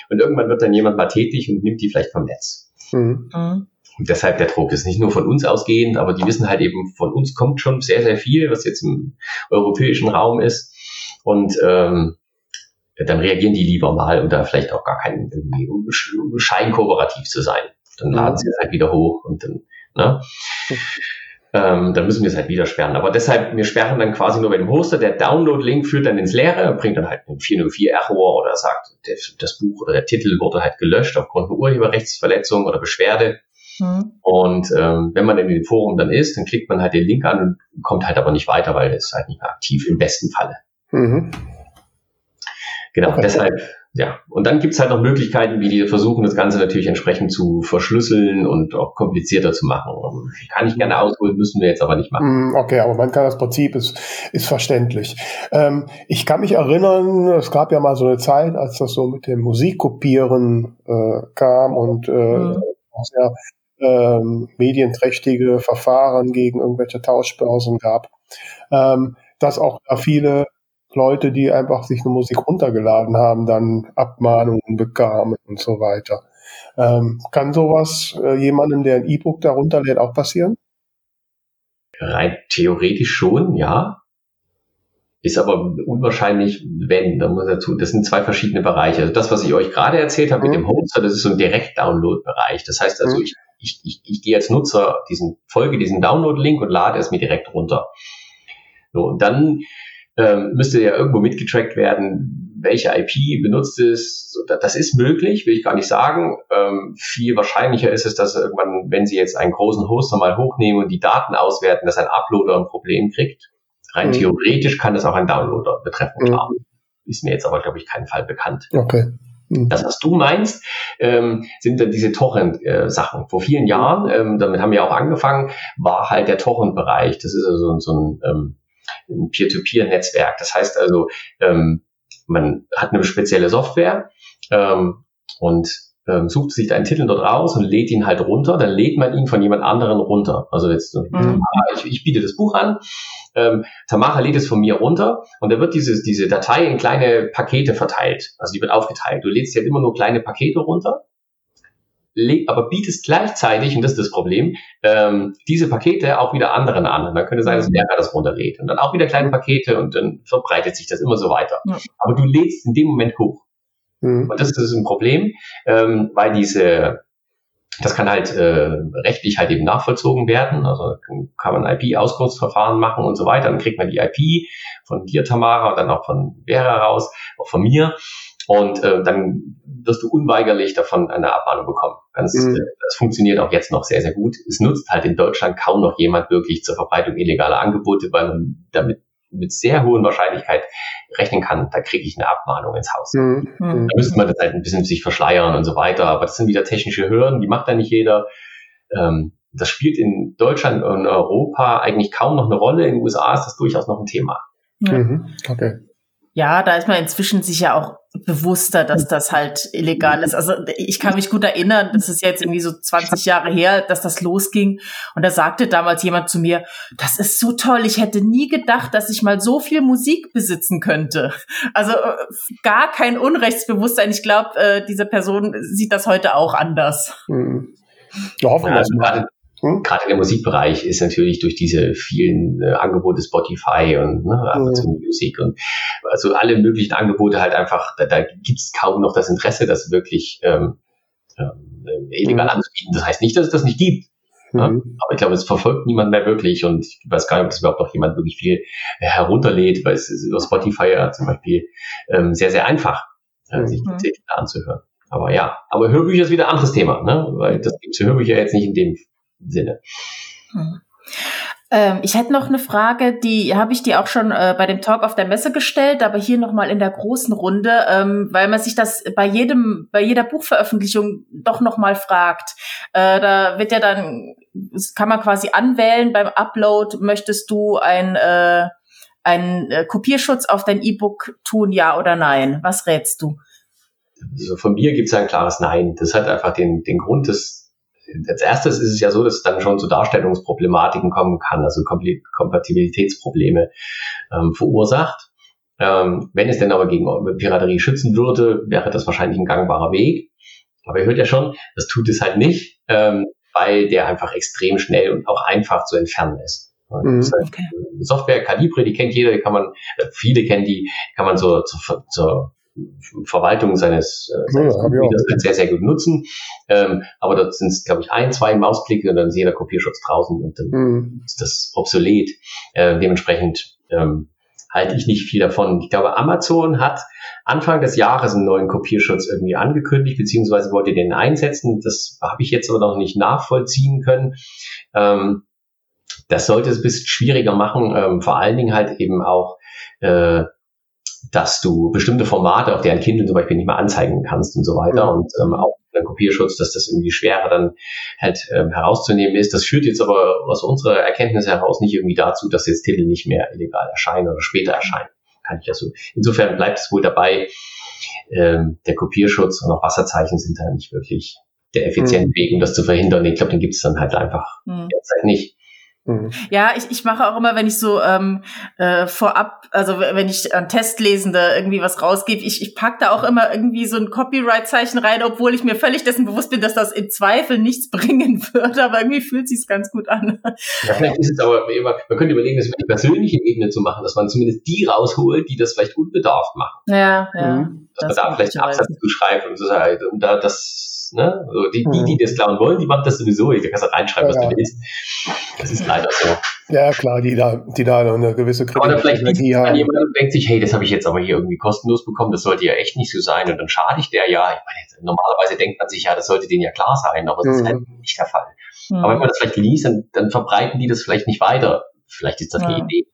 und irgendwann wird dann jemand mal tätig und nimmt die vielleicht vom Netz. Mhm. mhm. Und deshalb der Druck ist nicht nur von uns ausgehend, aber die wissen halt eben, von uns kommt schon sehr, sehr viel, was jetzt im europäischen Raum ist. Und ähm, dann reagieren die lieber mal und da vielleicht auch gar keinen irgendwie Schein kooperativ zu sein. Dann laden mhm. sie es halt wieder hoch und dann, ne? Ähm, dann müssen wir es halt wieder sperren. Aber deshalb, wir sperren dann quasi nur bei dem Hoster. Der Download-Link führt dann ins Leere, bringt dann halt einen 404-Error oder sagt, das Buch oder der Titel wurde halt gelöscht aufgrund einer Urheberrechtsverletzung oder Beschwerde. Mhm. Und ähm, wenn man in dem Forum dann ist, dann klickt man halt den Link an und kommt halt aber nicht weiter, weil es halt nicht mehr aktiv im besten Falle. Mhm. Genau, okay. deshalb, ja. Und dann gibt's halt noch Möglichkeiten, wie die versuchen, das Ganze natürlich entsprechend zu verschlüsseln und auch komplizierter zu machen. Kann ich gerne ausholen, müssen wir jetzt aber nicht machen. Mhm, okay, aber man kann das Prinzip ist, ist verständlich. Ähm, ich kann mich erinnern, es gab ja mal so eine Zeit, als das so mit dem Musikkopieren äh, kam und äh, mhm. sehr ähm, medienträchtige Verfahren gegen irgendwelche Tauschbörsen gab, ähm, dass auch da viele Leute, die einfach sich eine Musik runtergeladen haben, dann Abmahnungen bekamen und so weiter. Ähm, kann sowas äh, jemandem, der ein E-Book darunter lädt, auch passieren? Rein theoretisch schon, ja. Ist aber unwahrscheinlich, wenn, da muss dazu, das sind zwei verschiedene Bereiche. Also das, was ich euch gerade erzählt habe mhm. mit dem Hoster, das ist so ein Direkt-Download-Bereich. Das heißt also, mhm. ich, ich, ich, ich gehe als Nutzer diesen, folge diesen Download-Link und lade es mir direkt runter. So, und dann ähm, müsste ja irgendwo mitgetrackt werden, welche IP benutzt ist. Das ist möglich, will ich gar nicht sagen. Ähm, viel wahrscheinlicher ist es, dass irgendwann, wenn Sie jetzt einen großen Hoster mal hochnehmen und die Daten auswerten, dass ein Uploader ein Problem kriegt. Rein mhm. theoretisch kann das auch ein Downloader betreffen, klar. Mhm. Ist mir jetzt aber, glaube ich, kein Fall bekannt. Okay. Mhm. Das, was du meinst, ähm, sind dann diese Torrent-Sachen. Vor vielen Jahren, ähm, damit haben wir auch angefangen, war halt der Torrent-Bereich. Das ist also so ein, ähm, ein Peer-to-Peer-Netzwerk. Das heißt also, ähm, man hat eine spezielle Software ähm, und ähm, sucht sich einen Titel dort raus und lädt ihn halt runter, dann lädt man ihn von jemand anderen runter. Also jetzt, mhm. ich, ich biete das Buch an, ähm, Tamara lädt es von mir runter und da wird dieses, diese Datei in kleine Pakete verteilt. Also die wird aufgeteilt. Du lädst jetzt immer nur kleine Pakete runter aber bietest gleichzeitig, und das ist das Problem, ähm, diese Pakete auch wieder anderen an. Und dann könnte sein, dass der das runterlädt. Und dann auch wieder kleine Pakete und dann verbreitet sich das immer so weiter. Ja. Aber du lädst in dem Moment hoch. Mhm. Und das, ist ein Problem, ähm, weil diese, das kann halt äh, rechtlich halt eben nachvollzogen werden. Also kann man IP-Auskunftsverfahren machen und so weiter. Dann kriegt man die IP von dir, Tamara, und dann auch von Vera raus, auch von mir. Und äh, dann wirst du unweigerlich davon eine Abmahnung bekommen. Ganz, mhm. äh, das funktioniert auch jetzt noch sehr, sehr gut. Es nutzt halt in Deutschland kaum noch jemand wirklich zur Verbreitung illegaler Angebote, weil man damit mit sehr hohen Wahrscheinlichkeit rechnen kann, da kriege ich eine Abmahnung ins Haus. Mhm. mhm. Da müsste man das halt ein bisschen sich verschleiern und so weiter. Aber das sind wieder technische Hürden, die macht da nicht jeder. Ähm, das spielt in Deutschland und Europa eigentlich kaum noch eine Rolle. In den USA ist das durchaus noch ein Thema. Ja. Mhm. Okay. Ja, da ist man inzwischen sicher auch bewusster, dass das halt illegal ist. Also ich kann mich gut erinnern, das ist jetzt irgendwie so 20 Jahre her, dass das losging. Und da sagte damals jemand zu mir, das ist so toll, ich hätte nie gedacht, dass ich mal so viel Musik besitzen könnte. Also äh, gar kein Unrechtsbewusstsein. Ich glaube, äh, diese Person sieht das heute auch anders. Hm. Ja, hoffen wir ja, mal. Hm? Gerade der Musikbereich ist natürlich durch diese vielen äh, Angebote Spotify und ne, Amazon mhm. Music und also alle möglichen Angebote halt einfach, da, da gibt es kaum noch das Interesse, das wirklich ähm, ähm, illegal mhm. anzubieten. Das heißt nicht, dass es das nicht gibt. Mhm. Ja? Aber ich glaube, es verfolgt niemand mehr wirklich und ich weiß gar nicht, ob das überhaupt noch jemand wirklich viel äh, herunterlädt, weil es ist über Spotify ja zum Beispiel ähm, sehr, sehr einfach, äh, sich die mhm. Titel anzuhören. Aber ja, aber Hörbücher ist wieder ein anderes Thema, ne? weil das gibt es Hörbücher jetzt nicht in dem Sinne. Hm. Ähm, ich hätte noch eine Frage, die habe ich dir auch schon äh, bei dem Talk auf der Messe gestellt, aber hier nochmal in der großen Runde, ähm, weil man sich das bei jedem, bei jeder Buchveröffentlichung doch nochmal fragt. Äh, da wird ja dann, kann man quasi anwählen beim Upload, möchtest du ein äh, einen äh, Kopierschutz auf dein E-Book tun, ja oder nein? Was rätst du? Also von mir gibt es ein klares Nein. Das hat einfach den, den Grund, dass als erstes ist es ja so, dass es dann schon zu Darstellungsproblematiken kommen kann, also Kompatibilitätsprobleme ähm, verursacht. Ähm, wenn es denn aber gegen Piraterie schützen würde, wäre das wahrscheinlich ein gangbarer Weg. Aber ihr hört ja schon, das tut es halt nicht, ähm, weil der einfach extrem schnell und auch einfach zu entfernen ist. Mhm. Okay. Software Calibre, die kennt jeder, die kann man, äh, viele kennen die, kann man so zur, zur Verwaltung seines, äh, seines ja, Computers sehr, sehr gut nutzen. Ähm, aber dort sind es, glaube ich, ein, zwei Mausklicke und dann ist jeder Kopierschutz draußen und dann mhm. ist das obsolet. Äh, dementsprechend ähm, halte ich nicht viel davon. Ich glaube, Amazon hat Anfang des Jahres einen neuen Kopierschutz irgendwie angekündigt, beziehungsweise wollte den einsetzen. Das habe ich jetzt aber noch nicht nachvollziehen können. Ähm, das sollte es ein bisschen schwieriger machen, ähm, vor allen Dingen halt eben auch äh, dass du bestimmte Formate auf deren Kindle zum Beispiel nicht mehr anzeigen kannst und so weiter. Mhm. Und ähm, auch der Kopierschutz, dass das irgendwie schwerer dann halt ähm, herauszunehmen ist. Das führt jetzt aber aus unserer Erkenntnis heraus nicht irgendwie dazu, dass jetzt Titel nicht mehr illegal erscheinen oder später erscheinen. Kann ich ja so. Insofern bleibt es wohl dabei, ähm, der Kopierschutz und auch Wasserzeichen sind da nicht wirklich der effiziente mhm. Weg, um das zu verhindern. Ich glaube, den gibt es dann halt einfach mhm. derzeit nicht. Mhm. Ja, ich, ich mache auch immer, wenn ich so ähm, äh, vorab, also wenn ich an Testlesende irgendwie was rausgebe, ich, ich pack da auch immer irgendwie so ein Copyright-Zeichen rein, obwohl ich mir völlig dessen bewusst bin, dass das im Zweifel nichts bringen wird, aber irgendwie fühlt sich's ganz gut an. Ja, vielleicht ist es aber, man könnte überlegen, das über die persönliche Ebene zu machen, dass man zumindest die rausholt, die das vielleicht unbedarft machen. Ja, ja. Mhm. Dass das man da vielleicht einen Absatz zu schreibt und so, und da das das. Ne? Also die, die, die das klauen wollen, die machen das sowieso. Du kannst da reinschreiben, was ja. du willst. Das ist leider so. Ja, klar, die da, die da eine gewisse Kritik Oder vielleicht liegt haben. jemand und denkt sich, hey, das habe ich jetzt aber hier irgendwie kostenlos bekommen, das sollte ja echt nicht so sein. Und dann schade ich der ja. Ich meine, normalerweise denkt man sich ja, das sollte denen ja klar sein, aber das mhm. ist halt nicht der Fall. Mhm. Aber wenn man das vielleicht liest, dann, dann verbreiten die das vielleicht nicht weiter. Vielleicht ist das ja. die Idee.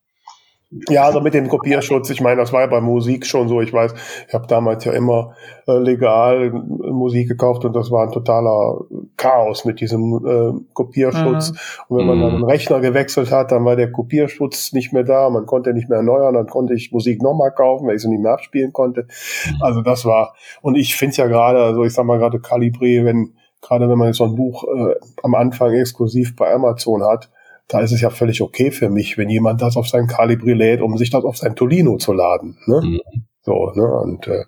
Ja, also mit dem Kopierschutz, ich meine, das war ja bei Musik schon so. Ich weiß, ich habe damals ja immer äh, legal Musik gekauft und das war ein totaler Chaos mit diesem äh, Kopierschutz. Mhm. Und wenn man dann einen Rechner gewechselt hat, dann war der Kopierschutz nicht mehr da, man konnte nicht mehr erneuern, dann konnte ich Musik nochmal kaufen, weil ich sie nicht mehr abspielen konnte. Mhm. Also das war, und ich finde es ja gerade, also ich sag mal gerade Calibri, wenn, gerade wenn man jetzt so ein Buch äh, am Anfang exklusiv bei Amazon hat, da ist es ja völlig okay für mich, wenn jemand das auf sein Calibri lädt, um sich das auf sein Tolino zu laden. Ne? Mhm. So, ne? Und äh,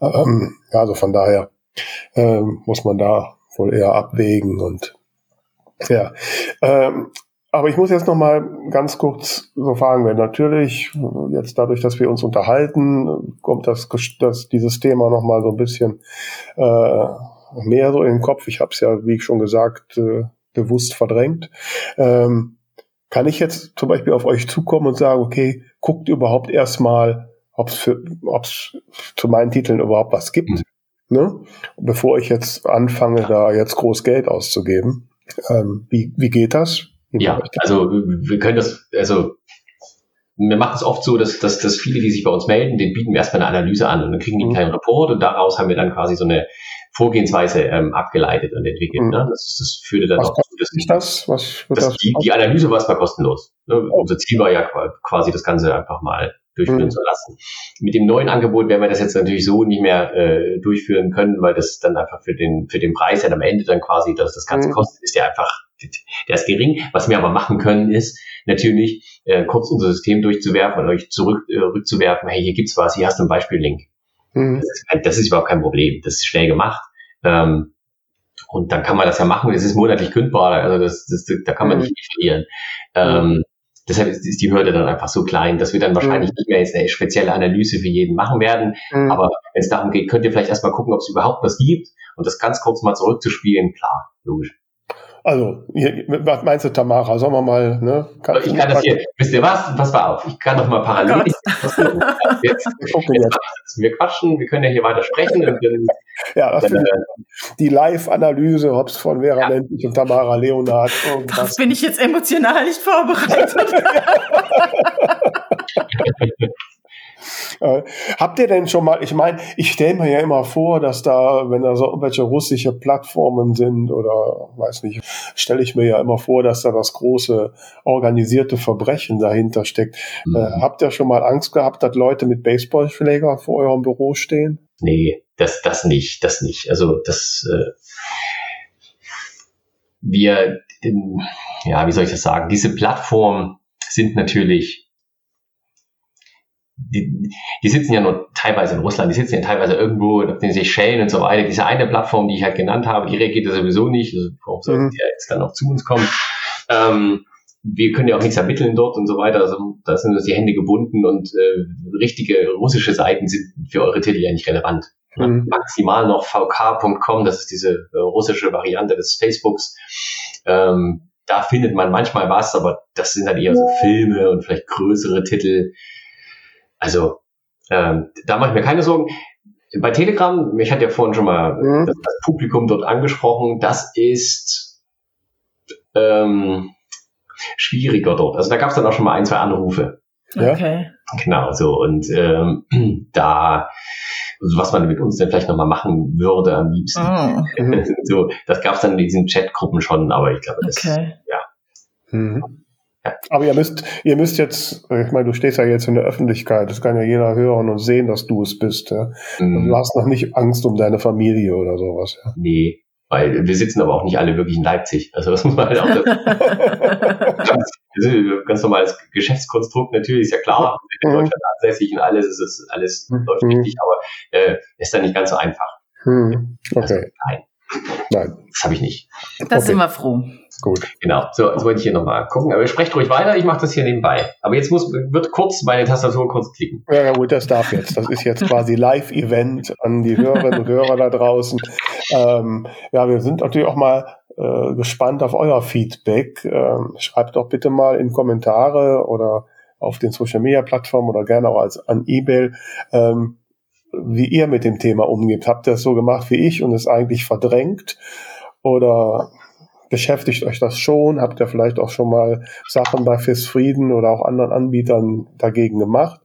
ähm, ja, also von daher äh, muss man da wohl eher abwägen und ja. Ähm, aber ich muss jetzt noch mal ganz kurz so fragen, wenn natürlich jetzt dadurch, dass wir uns unterhalten, kommt das, das dieses Thema noch mal so ein bisschen äh, mehr so in den Kopf. Ich habe es ja, wie ich schon gesagt, äh, bewusst verdrängt. Ähm, kann ich jetzt zum Beispiel auf euch zukommen und sagen, okay, guckt überhaupt erstmal, ob es zu meinen Titeln überhaupt was gibt, mhm. ne? bevor ich jetzt anfange, da jetzt groß Geld auszugeben. Ähm, wie, wie geht das? Wie ja, also wir können das, also wir machen es oft so, dass, dass, dass viele, die sich bei uns melden, den bieten wir erstmal eine Analyse an und dann kriegen die einen mhm. kleinen Report und daraus haben wir dann quasi so eine Vorgehensweise ähm, abgeleitet und entwickelt. Mhm. Ne? Das, das führte dann Was auch dazu, dass das, was das, das die, die Analyse war erstmal kostenlos. Ne? Oh. Unser Ziel war ja quasi das Ganze einfach mal durchführen mhm. zu lassen. Mit dem neuen Angebot werden wir das jetzt natürlich so nicht mehr äh, durchführen können, weil das dann einfach für den für den Preis, der am Ende dann quasi dass das Ganze mhm. kostet, ist der einfach der ist gering. Was wir aber machen können, ist natürlich äh, kurz unser System durchzuwerfen und euch zurück äh, rückzuwerfen. Hey, hier gibt's was, hier hast du einen Beispiel-Link. Mhm. Das, ist, das, ist, überhaupt kein Problem. Das ist schnell gemacht. Ähm, und dann kann man das ja machen. Es ist monatlich kündbar. Also das, das, da kann man mhm. nicht verlieren. Ähm, deshalb ist, ist, die Hürde dann einfach so klein, dass wir dann wahrscheinlich mhm. nicht mehr jetzt eine spezielle Analyse für jeden machen werden. Mhm. Aber wenn es darum geht, könnt ihr vielleicht erstmal gucken, ob es überhaupt was gibt und das ganz kurz mal zurückzuspielen. Klar, logisch. Also, was meinst du, Tamara? Sollen wir mal, ne? Kann ich kann das hier, wisst ihr was? Pass mal auf, ich kann doch mal parallel. Oh jetzt, jetzt, jetzt wir quatschen, wir können ja hier weiter sprechen. Und ja, das dann, äh, die Live-Analyse, Hobbs von Vera ja. Lendlich und Tamara Leonhardt. Das bin ich jetzt emotional nicht vorbereitet. Äh, habt ihr denn schon mal, ich meine, ich stelle mir ja immer vor, dass da, wenn da so irgendwelche russische Plattformen sind oder weiß nicht, stelle ich mir ja immer vor, dass da das große organisierte Verbrechen dahinter steckt. Äh, mhm. Äh, habt ihr schon mal Angst gehabt, dass Leute mit Baseballschläger vor eurem Büro stehen? Nee, das, das nicht, das nicht. Also das äh, wir, ja, wie soll ich das sagen? Diese Plattformen sind natürlich die, die sitzen ja nur teilweise in Russland, die sitzen ja teilweise irgendwo auf den Seychellen und so weiter. Diese eine Plattform, die ich halt genannt habe, die reagiert ja sowieso nicht. Also warum soll mhm. die jetzt dann noch zu uns kommen? Ähm, wir können ja auch nichts ermitteln dort und so weiter. Also, da sind uns die Hände gebunden und äh, richtige russische Seiten sind für eure Titel ja nicht relevant. Mhm. Maximal noch vk.com, das ist diese äh, russische Variante des Facebooks. Ähm, da findet man manchmal was, aber das sind dann eher so Filme und vielleicht größere Titel. Also ähm, da mache ich mir keine Sorgen. Bei Telegram, mich hat ja vorhin schon mal mhm. das, das, Publikum dort angesprochen, das ist ähm, schwieriger dort. Also da gab es dann auch schon mal ein, zwei Anrufe. Okay. Genau, so. Und ähm, da, also was man mit uns denn vielleicht nochmal machen würde am liebsten. Oh. so, das gab es dann in diesen Chatgruppen schon, aber ich glaube, das okay. ja. Mhm. Aber ihr müsst, ihr müsst jetzt, ich meine, du stehst ja jetzt in der Öffentlichkeit, das kann ja jeder hören und sehen, dass du es bist. Ja? Mhm. Du hast noch nicht Angst um deine Familie oder sowas. Ja? Nee, weil wir sitzen aber auch nicht alle wirklich in Leipzig. Also das muss man halt auch. ganz, ganz normales Geschäftskonstrukt natürlich, ist ja klar. In mhm. Deutschland ansässig und alles, ist es alles mhm. läuft richtig, aber äh, ist dann nicht ganz so einfach. Mhm. Okay. Also, nein. Nein. Das habe ich nicht. Das okay. sind wir froh. Gut. Genau, so, so wollte ich hier nochmal gucken. Aber sprecht ruhig weiter, ich mache das hier nebenbei. Aber jetzt muss, wird kurz meine Tastatur kurz klicken. Ja, ja gut, das darf jetzt. Das ist jetzt quasi Live-Event an die Hörerinnen und Hörer da draußen. Ähm, ja, wir sind natürlich auch mal äh, gespannt auf euer Feedback. Ähm, schreibt doch bitte mal in Kommentare oder auf den Social Media Plattformen oder gerne auch als an E-Mail, ähm, wie ihr mit dem Thema umgeht. Habt ihr es so gemacht wie ich und es eigentlich verdrängt? Oder beschäftigt euch das schon? Habt ihr vielleicht auch schon mal Sachen bei Fist Frieden oder auch anderen Anbietern dagegen gemacht?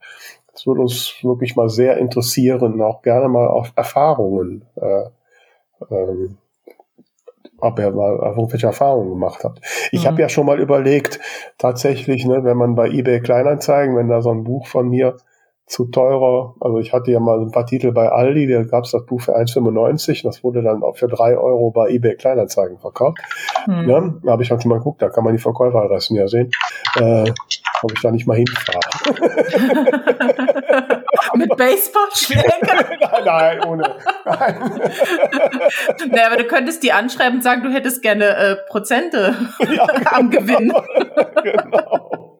Das würde uns wirklich mal sehr interessieren, auch gerne mal auf Erfahrungen, äh, ähm, ob ihr mal irgendwelche Erfahrungen gemacht habt. Ich mhm. habe ja schon mal überlegt, tatsächlich, ne, wenn man bei eBay Kleinanzeigen, wenn da so ein Buch von mir zu teurer. Also ich hatte ja mal ein paar Titel bei Aldi, da gab es das Buch für 1,95, das wurde dann auch für drei Euro bei eBay Kleinanzeigen verkauft. Hm. Ja, da habe ich auch schon mal geguckt, da kann man die Verkäuferadressen ja sehen. Äh, ob ich da nicht mal hinfahre. Mit Baseballschlägen? nein, nein, ohne. Nein. naja, aber du könntest die anschreiben und sagen, du hättest gerne äh, Prozente ja, am genau. Gewinn. genau.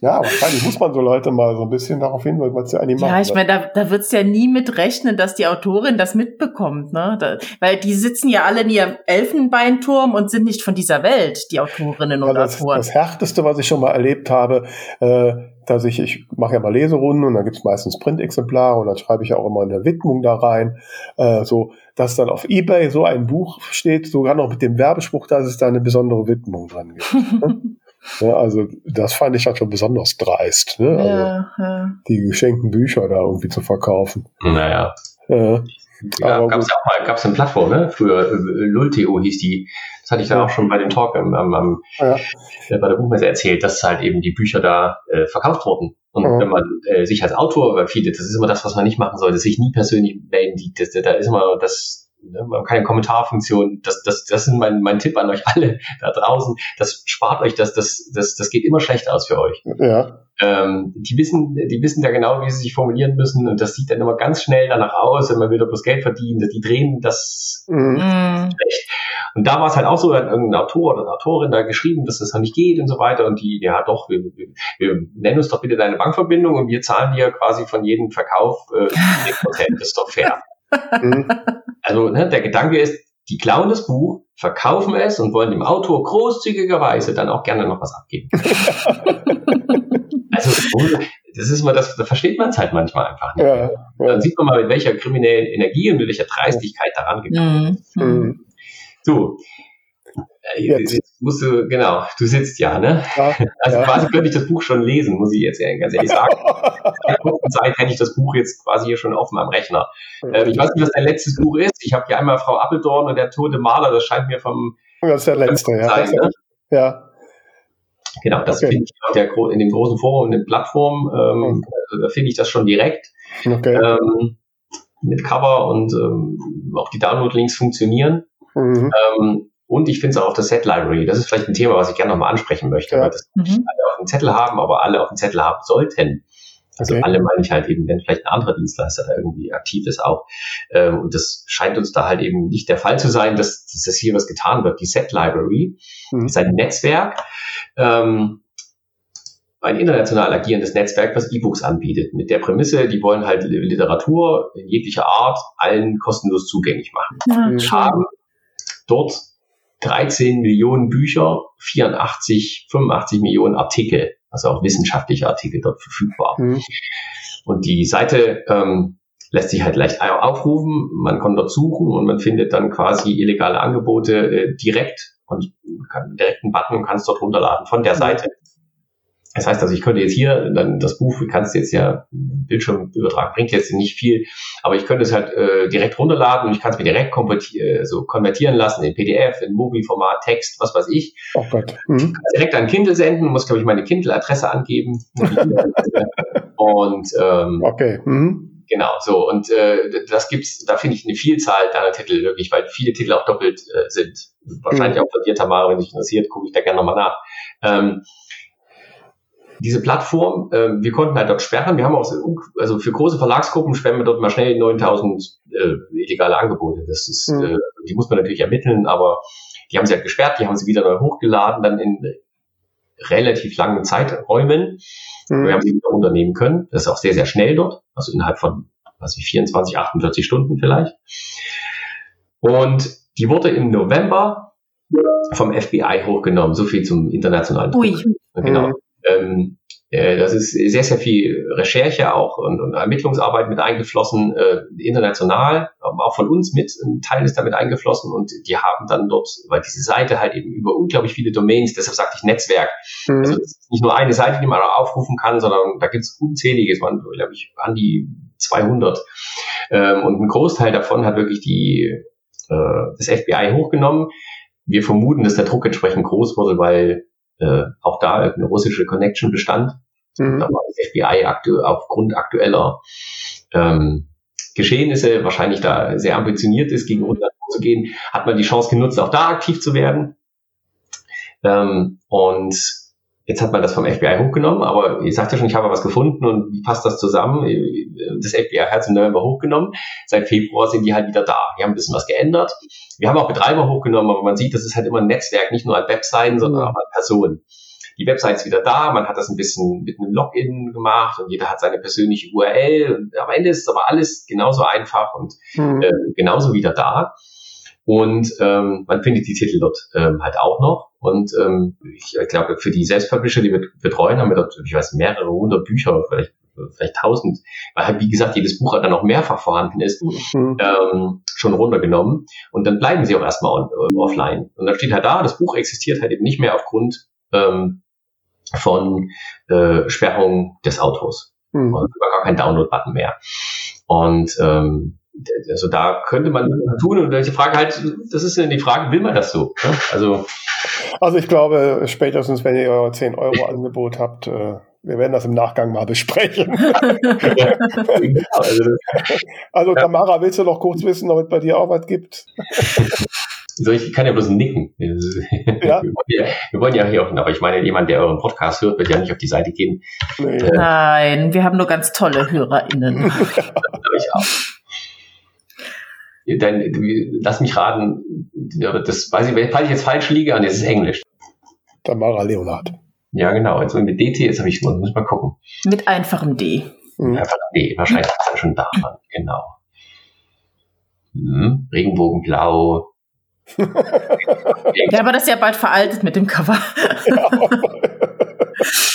Ja, wahrscheinlich muss man so Leute mal so ein bisschen darauf hinweisen, was sie eigentlich machen. Ja, ich meine, da, da wird's ja nie mit rechnen, dass die Autorin das mitbekommt, ne? Da, weil die sitzen ja alle in ihrem Elfenbeinturm und sind nicht von dieser Welt, die Autorinnen und das, Autoren. Das Härteste, was ich schon mal erlebt habe, äh, dass ich, ich mache ja mal Leserunden und da gibt's meistens Printexemplare und dann schreibe ich auch immer eine Widmung da rein, äh, so dass dann auf Ebay so ein Buch steht, sogar noch mit dem Werbespruch, dass es da eine besondere Widmung dran gibt. Ne? Ja, also das fand ich halt schon besonders dreist, ne? Also ja, ja. die geschenkten Bücher da irgendwie zu verkaufen. Naja. Ja. Ja, gab es ja auch mal, gab es eine Plattform, ne? Früher äh, Lulteo hieß die. Das hatte ich da ja. auch schon bei dem Talk am, am, am ja. äh, bei der Buchmesse erzählt, dass halt eben die Bücher da äh, verkauft wurden. Und ja. wenn man äh, sich als Autor, weil viele, das ist immer das, was man nicht machen sollte, sich nie persönlich melden. Die, das, da ist immer das, Ne? Man keine Kommentarfunktion. Das, das, das ist mein, mein Tipp an euch alle da draußen. Das spart euch das, das, das, das geht immer schlecht aus für euch. Ja. Ähm, die wissen, die wissen ja genau, wie sie sich formulieren müssen und das sieht dann immer ganz schnell danach aus, wenn man wieder bloß Geld verdient. Die drehen das mhm. schlecht. Und da war es halt auch so, hat irgendein Autor oder eine Autorin da geschrieben, dass das noch nicht geht und so weiter. Und die, ja doch, wir, wir, wir nennen uns doch bitte deine Bankverbindung und wir zahlen dir quasi von jedem Verkauf äh, 10%. Das ist doch fair. Mhm. Also ne, der Gedanke ist, die klauen das Buch, verkaufen es und wollen dem Autor großzügigerweise dann auch gerne noch was abgeben. also das ist mal das, da versteht man es halt manchmal einfach nicht. Ja. Dann sieht man mal, mit welcher kriminellen Energie und mit welcher Dreistigkeit daran gegangen ist. Mhm. mhm. So, jetzt. jetzt musst du, genau, du sitzt ja, ne? Ja, also ja. quasi könnte ich das Buch schon lesen, muss ich jetzt ganz ehrlich sagen. In der kurzen Zeit hätte ich das Buch jetzt quasi hier schon offen am Rechner. Ähm, ich weiß nicht, was dein letztes Buch ist. Ich habe hier einmal Frau Appeldorn und der tote Maler, das scheint mir vom Das ist der letzte, ja. Sein, ne? Ja. Genau, das okay. finde ich der, in dem großen Forum, in den Plattformen, ähm, also da finde ich das schon direkt. Okay. Ähm, mit Cover und ähm, auch die Download-Links funktionieren. Mhm. Und ich finde es auch auf der Set Library. Das ist vielleicht ein Thema, was ich gerne nochmal ansprechen möchte, ja. weil das mhm. nicht alle auf dem Zettel haben, aber alle auf dem Zettel haben sollten. Also okay. alle meine ich halt eben, wenn vielleicht ein anderer Dienstleister da irgendwie aktiv ist auch. Ähm, und das scheint uns da halt eben nicht der Fall zu sein, dass, dass das hier was getan wird. Die Set Library mhm. ist ein Netzwerk, ähm, ein international agierendes Netzwerk, was E-Books anbietet. Mit der Prämisse, die wollen halt Literatur in jeglicher Art allen kostenlos zugänglich machen. Ja, haben dort 13 Millionen Bücher, 84, 85 Millionen Artikel, also auch wissenschaftliche Artikel dort verfügbar. Mhm. Und die Seite ähm, lässt sich halt leicht aufrufen, man kann dort suchen und man findet dann quasi illegale Angebote äh, direkt und kann direkt einen Button und kann es dort runterladen von der mhm. Seite. Das heißt also, ich könnte jetzt hier dann das Buch, du kannst jetzt ja Bildschirmübertrag bringt jetzt nicht viel, aber ich könnte es halt äh, direkt runterladen und ich kann es mir direkt konvertieren, so konvertieren lassen in PDF, in Movie-Format, Text, was weiß ich. Oh Gott. Mhm. Direkt an Kindle senden, muss glaube ich meine Kindle-Adresse angeben. und ähm, okay. Mhm. Genau, so und äh, das gibt's, da finde ich eine Vielzahl deiner Titel wirklich, weil viele Titel auch doppelt äh, sind. Wahrscheinlich mhm. auch von dir, Tamara, wenn dich interessiert, gucke ich da gerne nochmal nach. Ähm, diese Plattform, äh, wir konnten halt dort sperren. Wir haben auch, also für große Verlagsgruppen sperren wir dort mal schnell 9000 äh, illegale Angebote. Das ist, mhm. äh, die muss man natürlich ermitteln, aber die haben sie halt gesperrt, die haben sie wieder neu hochgeladen, dann in relativ langen Zeiträumen. Mhm. Wir haben sie wieder unternehmen können. Das ist auch sehr, sehr schnell dort, also innerhalb von, was ich, 24, 48 Stunden vielleicht. Und die wurde im November vom FBI hochgenommen. So viel zum internationalen Ui. Genau. Ähm, äh, das ist sehr, sehr viel Recherche auch und, und Ermittlungsarbeit mit eingeflossen, äh, international, auch von uns mit. Ein Teil ist damit eingeflossen und die haben dann dort, weil diese Seite halt eben über unglaublich viele Domains, deshalb sagte ich Netzwerk. Mhm. Also nicht nur eine Seite, die man aufrufen kann, sondern da gibt es unzählige, es waren, glaube ich, an die 200. Ähm, und ein Großteil davon hat wirklich die, äh, das FBI hochgenommen. Wir vermuten, dass der Druck entsprechend groß wurde, weil äh, auch da eine russische Connection bestand. Mhm. Da war das FBI aktu aufgrund aktueller ähm, Geschehnisse wahrscheinlich da sehr ambitioniert ist, gegen Russland vorzugehen, hat man die Chance genutzt, auch da aktiv zu werden. Ähm, und Jetzt hat man das vom FBI hochgenommen, aber ihr sagt ja schon, ich habe was gefunden und wie passt das zusammen? Das FBI hat es im November hochgenommen. Seit Februar sind die halt wieder da. Die haben ein bisschen was geändert. Wir haben auch Betreiber hochgenommen, aber man sieht, das ist halt immer ein Netzwerk, nicht nur an Webseiten, sondern auch an Personen. Die Website ist wieder da, man hat das ein bisschen mit einem Login gemacht und jeder hat seine persönliche URL. Und am Ende ist es aber alles genauso einfach und mhm. äh, genauso wieder da. Und ähm, man findet die Titel dort ähm, halt auch noch. Und ähm, ich glaube, für die Selbstpublisher, die wir betreuen, haben wir dort, ich weiß, mehrere hundert Bücher, vielleicht vielleicht tausend, weil halt, wie gesagt, jedes Buch dann auch mehrfach vorhanden ist, mhm. ähm, schon runtergenommen. Und dann bleiben sie auch erstmal on, äh, offline. Und dann steht halt da, das Buch existiert halt eben nicht mehr aufgrund ähm, von äh, Sperrung des Autos. Mhm. Und gar kein Download-Button mehr. Und ähm, also da könnte man tun und welche Frage halt, das ist die Frage, will man das so? Ne? Also, also ich glaube, spätestens wenn ihr euer 10 Euro Angebot habt, äh, wir werden das im Nachgang mal besprechen. also, also Tamara, willst du noch kurz wissen, ob es bei dir auch was gibt? ich kann ja bloß nicken. Ja? Wir, wollen ja, wir wollen ja hier auch, aber ich meine, jemand, der euren Podcast hört, wird ja nicht auf die Seite gehen. Nee. Nein, wir haben nur ganz tolle HörerInnen. ich auch dann lass mich raten, das weiß ich, falls ich jetzt falsch liege, und es ist Englisch. Tamara Leonard. Ja, genau. Jetzt mit DT, jetzt habe ich, muss mal gucken. Mit einfachem D. Mhm. Einfachem D, wahrscheinlich ist er schon da, genau. Hm, Regenbogenblau. ja, aber das ist ja bald veraltet mit dem Cover. ja,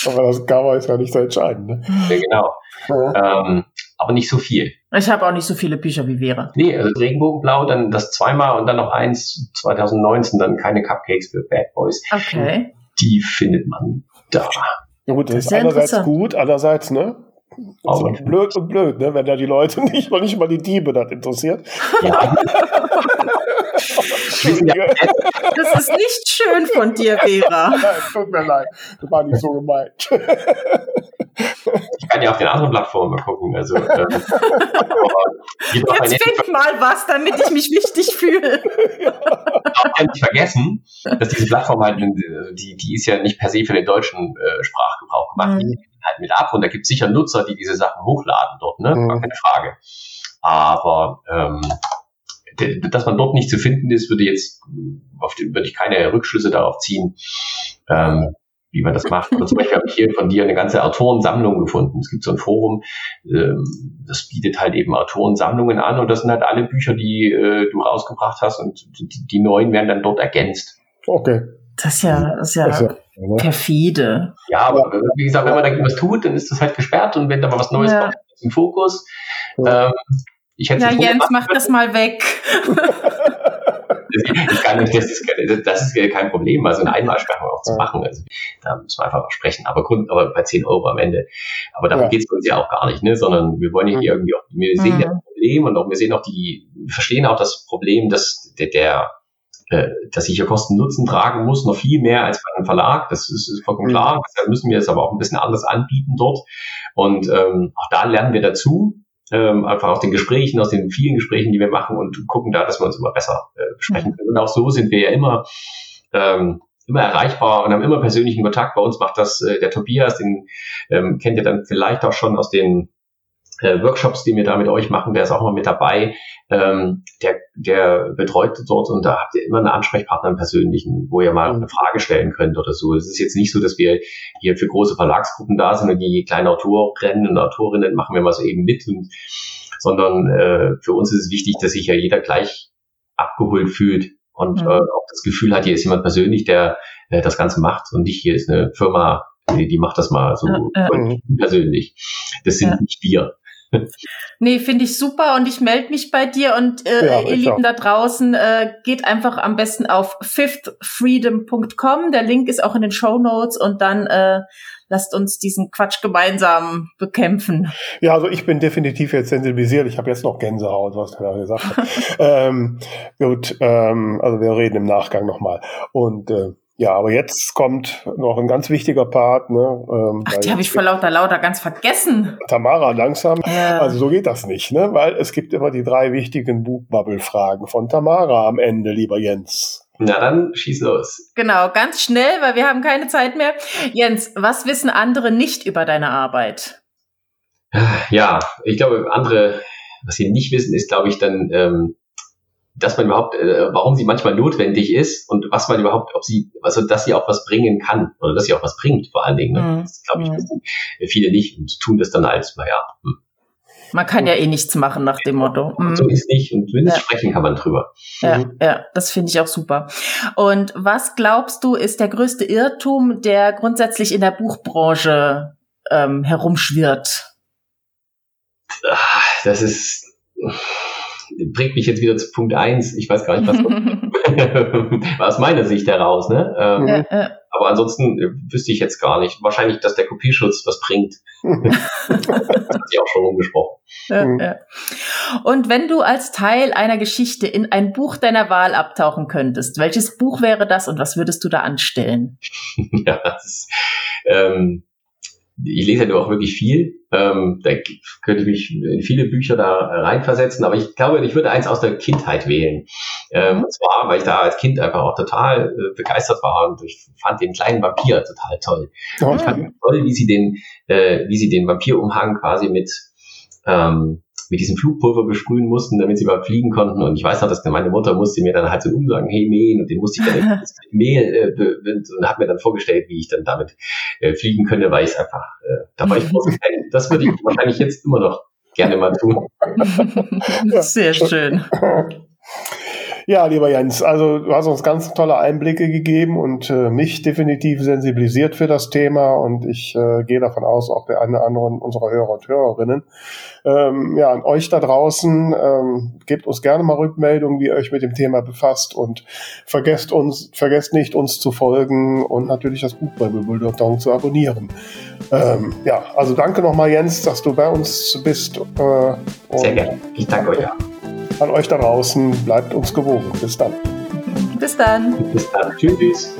aber das Cover ist ja nicht so entscheidend. Ne? Ja, genau. Ja. Ähm, aber nicht so viel. Ich habe auch nicht so viele Bücher wie Vera. Nee, also Regenbogenblau, dann das zweimal und dann noch eins 2019, dann keine Cupcakes für Bad Boys. Okay. Die findet man da. Ja gut, das, das ist, einerseits gut, andererseits, ne? Aber blöd und blöd, ne? wenn da die Leute nicht nicht mal die Diebe das interessiert. Ja. das ist nicht schön von dir, Vera. Nein, tut mir leid. Das war nicht so gemeint. Ich kann ja auf den anderen Plattformen mal gucken. Also, ähm, Jetzt find mal was, damit ich mich wichtig fühle. Ich nicht vergessen, dass diese Plattform halt, die, die ist ja nicht per se für den deutschen äh, Sprachgebrauch gemacht. Mhm. Die halt mit ab und da gibt es sicher Nutzer, die diese Sachen hochladen dort, ne? Mhm. Keine Frage. Aber ähm, dass man dort nicht zu finden ist, würde jetzt auf die, würde ich keine Rückschlüsse darauf ziehen. Ähm, wie man das macht. Oder zum Beispiel habe ich hier von dir eine ganze Autorensammlung gefunden. Es gibt so ein Forum, ähm, das bietet halt eben Autorensammlungen an und das sind halt alle Bücher, die äh, du rausgebracht hast und die, die neuen werden dann dort ergänzt. Okay. Das ist ja, das ist ja, das ist ja perfide. Ja, aber wie gesagt, wenn man da was tut, dann ist das halt gesperrt und wenn da mal was Neues ja. kommt, ist im Fokus. Ähm, ich hätte ja, Jens, mach das mal weg. ich kann nicht, das, ist, das ist kein Problem, also eine Einmalsperrung auch zu machen. Also, da müssen wir einfach mal sprechen. Aber, Grund, aber bei 10 Euro am Ende. Aber darum ja. geht es uns ja auch gar nicht, ne? sondern wir wollen ja hier irgendwie auch, wir sehen mhm. ja das Problem und auch wir sehen auch die, wir verstehen auch das Problem, dass der, der äh, dass ich hier Kosten Nutzen tragen muss, noch viel mehr als bei einem Verlag. Das ist, ist vollkommen mhm. klar. Deshalb müssen wir es aber auch ein bisschen anders anbieten dort. Und ähm, auch da lernen wir dazu ähm, einfach aus den Gesprächen, aus den vielen Gesprächen, die wir machen und gucken da, dass wir uns immer besser äh, besprechen können. Und auch so sind wir ja immer ähm, immer erreichbar und haben immer persönlichen Kontakt. Bei uns macht das äh, der Tobias, den ähm, kennt ihr dann vielleicht auch schon aus den äh, Workshops, die wir da mit euch machen, der ist auch mal mit dabei. Ähm, der, der betreut dort und da habt ihr immer einen Ansprechpartner im Persönlichen, wo ihr mal eine Frage stellen könnt oder so. Es ist jetzt nicht so, dass wir hier für große Verlagsgruppen da sind und die kleinen Autorinnen und Autorinnen machen wir mal so eben mit und sondern äh, für uns ist es wichtig, dass sich ja jeder gleich abgeholt fühlt und mhm. äh, auch das Gefühl hat, hier ist jemand persönlich, der äh, das Ganze macht und nicht hier ist eine Firma, die, die macht das mal so ja, ja. persönlich. Das sind ja. nicht wir. Nee, finde ich super und ich melde mich bei dir und äh, ja, ihr Lieben auch. da draußen, äh, geht einfach am besten auf fifthfreedom.com. Der Link ist auch in den Show Notes und dann äh, lasst uns diesen Quatsch gemeinsam bekämpfen. Ja, also ich bin definitiv jetzt sensibilisiert. Ich habe jetzt noch Gänsehaut, was du da gesagt hast. ähm, gut, ähm, also wir reden im Nachgang nochmal. Und äh, ja, aber jetzt kommt noch ein ganz wichtiger Part. Ne, ähm, Ach, die habe ich vor lauter lauter ganz vergessen. Tamara, langsam. Ja. Also so geht das nicht, ne? Weil es gibt immer die drei wichtigen Buchbubble-Fragen von Tamara am Ende, lieber Jens. Na dann schieß los. Genau, ganz schnell, weil wir haben keine Zeit mehr. Jens, was wissen andere nicht über deine Arbeit? Ja, ich glaube, andere, was sie nicht wissen, ist, glaube ich, dann ähm, dass man überhaupt, äh, warum sie manchmal notwendig ist und was man überhaupt, ob sie, also dass sie auch was bringen kann oder dass sie auch was bringt, vor allen Dingen. Ne? Mhm. Das glaube ich, wissen viele nicht und tun das dann als, naja. Hm. Man kann ja eh nichts machen nach dem Motto. Mhm. So ist nicht und wenn ja. sprechen kann man drüber. Ja, mhm. ja, das finde ich auch super. Und was glaubst du, ist der größte Irrtum, der grundsätzlich in der Buchbranche ähm, herumschwirrt? Ah, das ist bringt mich jetzt wieder zu Punkt eins. Ich weiß gar nicht, was aus meiner Sicht heraus. Ne? Ähm, ja, ja. Aber ansonsten äh, wüsste ich jetzt gar nicht. Wahrscheinlich, dass der Kopierschutz was bringt. das hat sich auch schon rumgesprochen. Ja, mhm. ja. Und wenn du als Teil einer Geschichte in ein Buch deiner Wahl abtauchen könntest, welches Buch wäre das und was würdest du da anstellen? ja, das ist, ähm, ich lese ja auch wirklich viel. Ähm, da könnte ich mich in viele Bücher da reinversetzen, aber ich glaube, ich würde eins aus der Kindheit wählen. Ähm, und zwar, weil ich da als Kind einfach auch total äh, begeistert war und ich fand den kleinen Vampir total toll. Oh. Ich fand toll, wie sie den, äh, wie sie den Vampirumhang quasi mit ähm, mit diesem Flugpulver besprühen mussten, damit sie überhaupt fliegen konnten. Und ich weiß noch, dass meine Mutter musste mir dann halt so umsagen, hey mähen, und den musste ich dann mit Mehl äh, und hat mir dann vorgestellt, wie ich dann damit äh, fliegen könnte, weil ich es einfach, äh, da war ich Das würde ich wahrscheinlich jetzt immer noch gerne mal tun. Sehr schön. Ja, lieber Jens, also du hast uns ganz tolle Einblicke gegeben und äh, mich definitiv sensibilisiert für das Thema und ich äh, gehe davon aus, auch der eine oder andere unserer Hörer und Hörerinnen. Ähm, ja, an euch da draußen, ähm, gebt uns gerne mal Rückmeldungen, wie ihr euch mit dem Thema befasst und vergesst uns, vergesst nicht, uns zu folgen und natürlich das Buch bei Bulldog zu abonnieren. Ähm, ja, also danke nochmal, Jens, dass du bei uns bist. Äh, Sehr gerne. Ich danke euch. Ja an euch da draußen. Bleibt uns gewogen. Bis dann. Bis dann. Bis dann. Tschüss.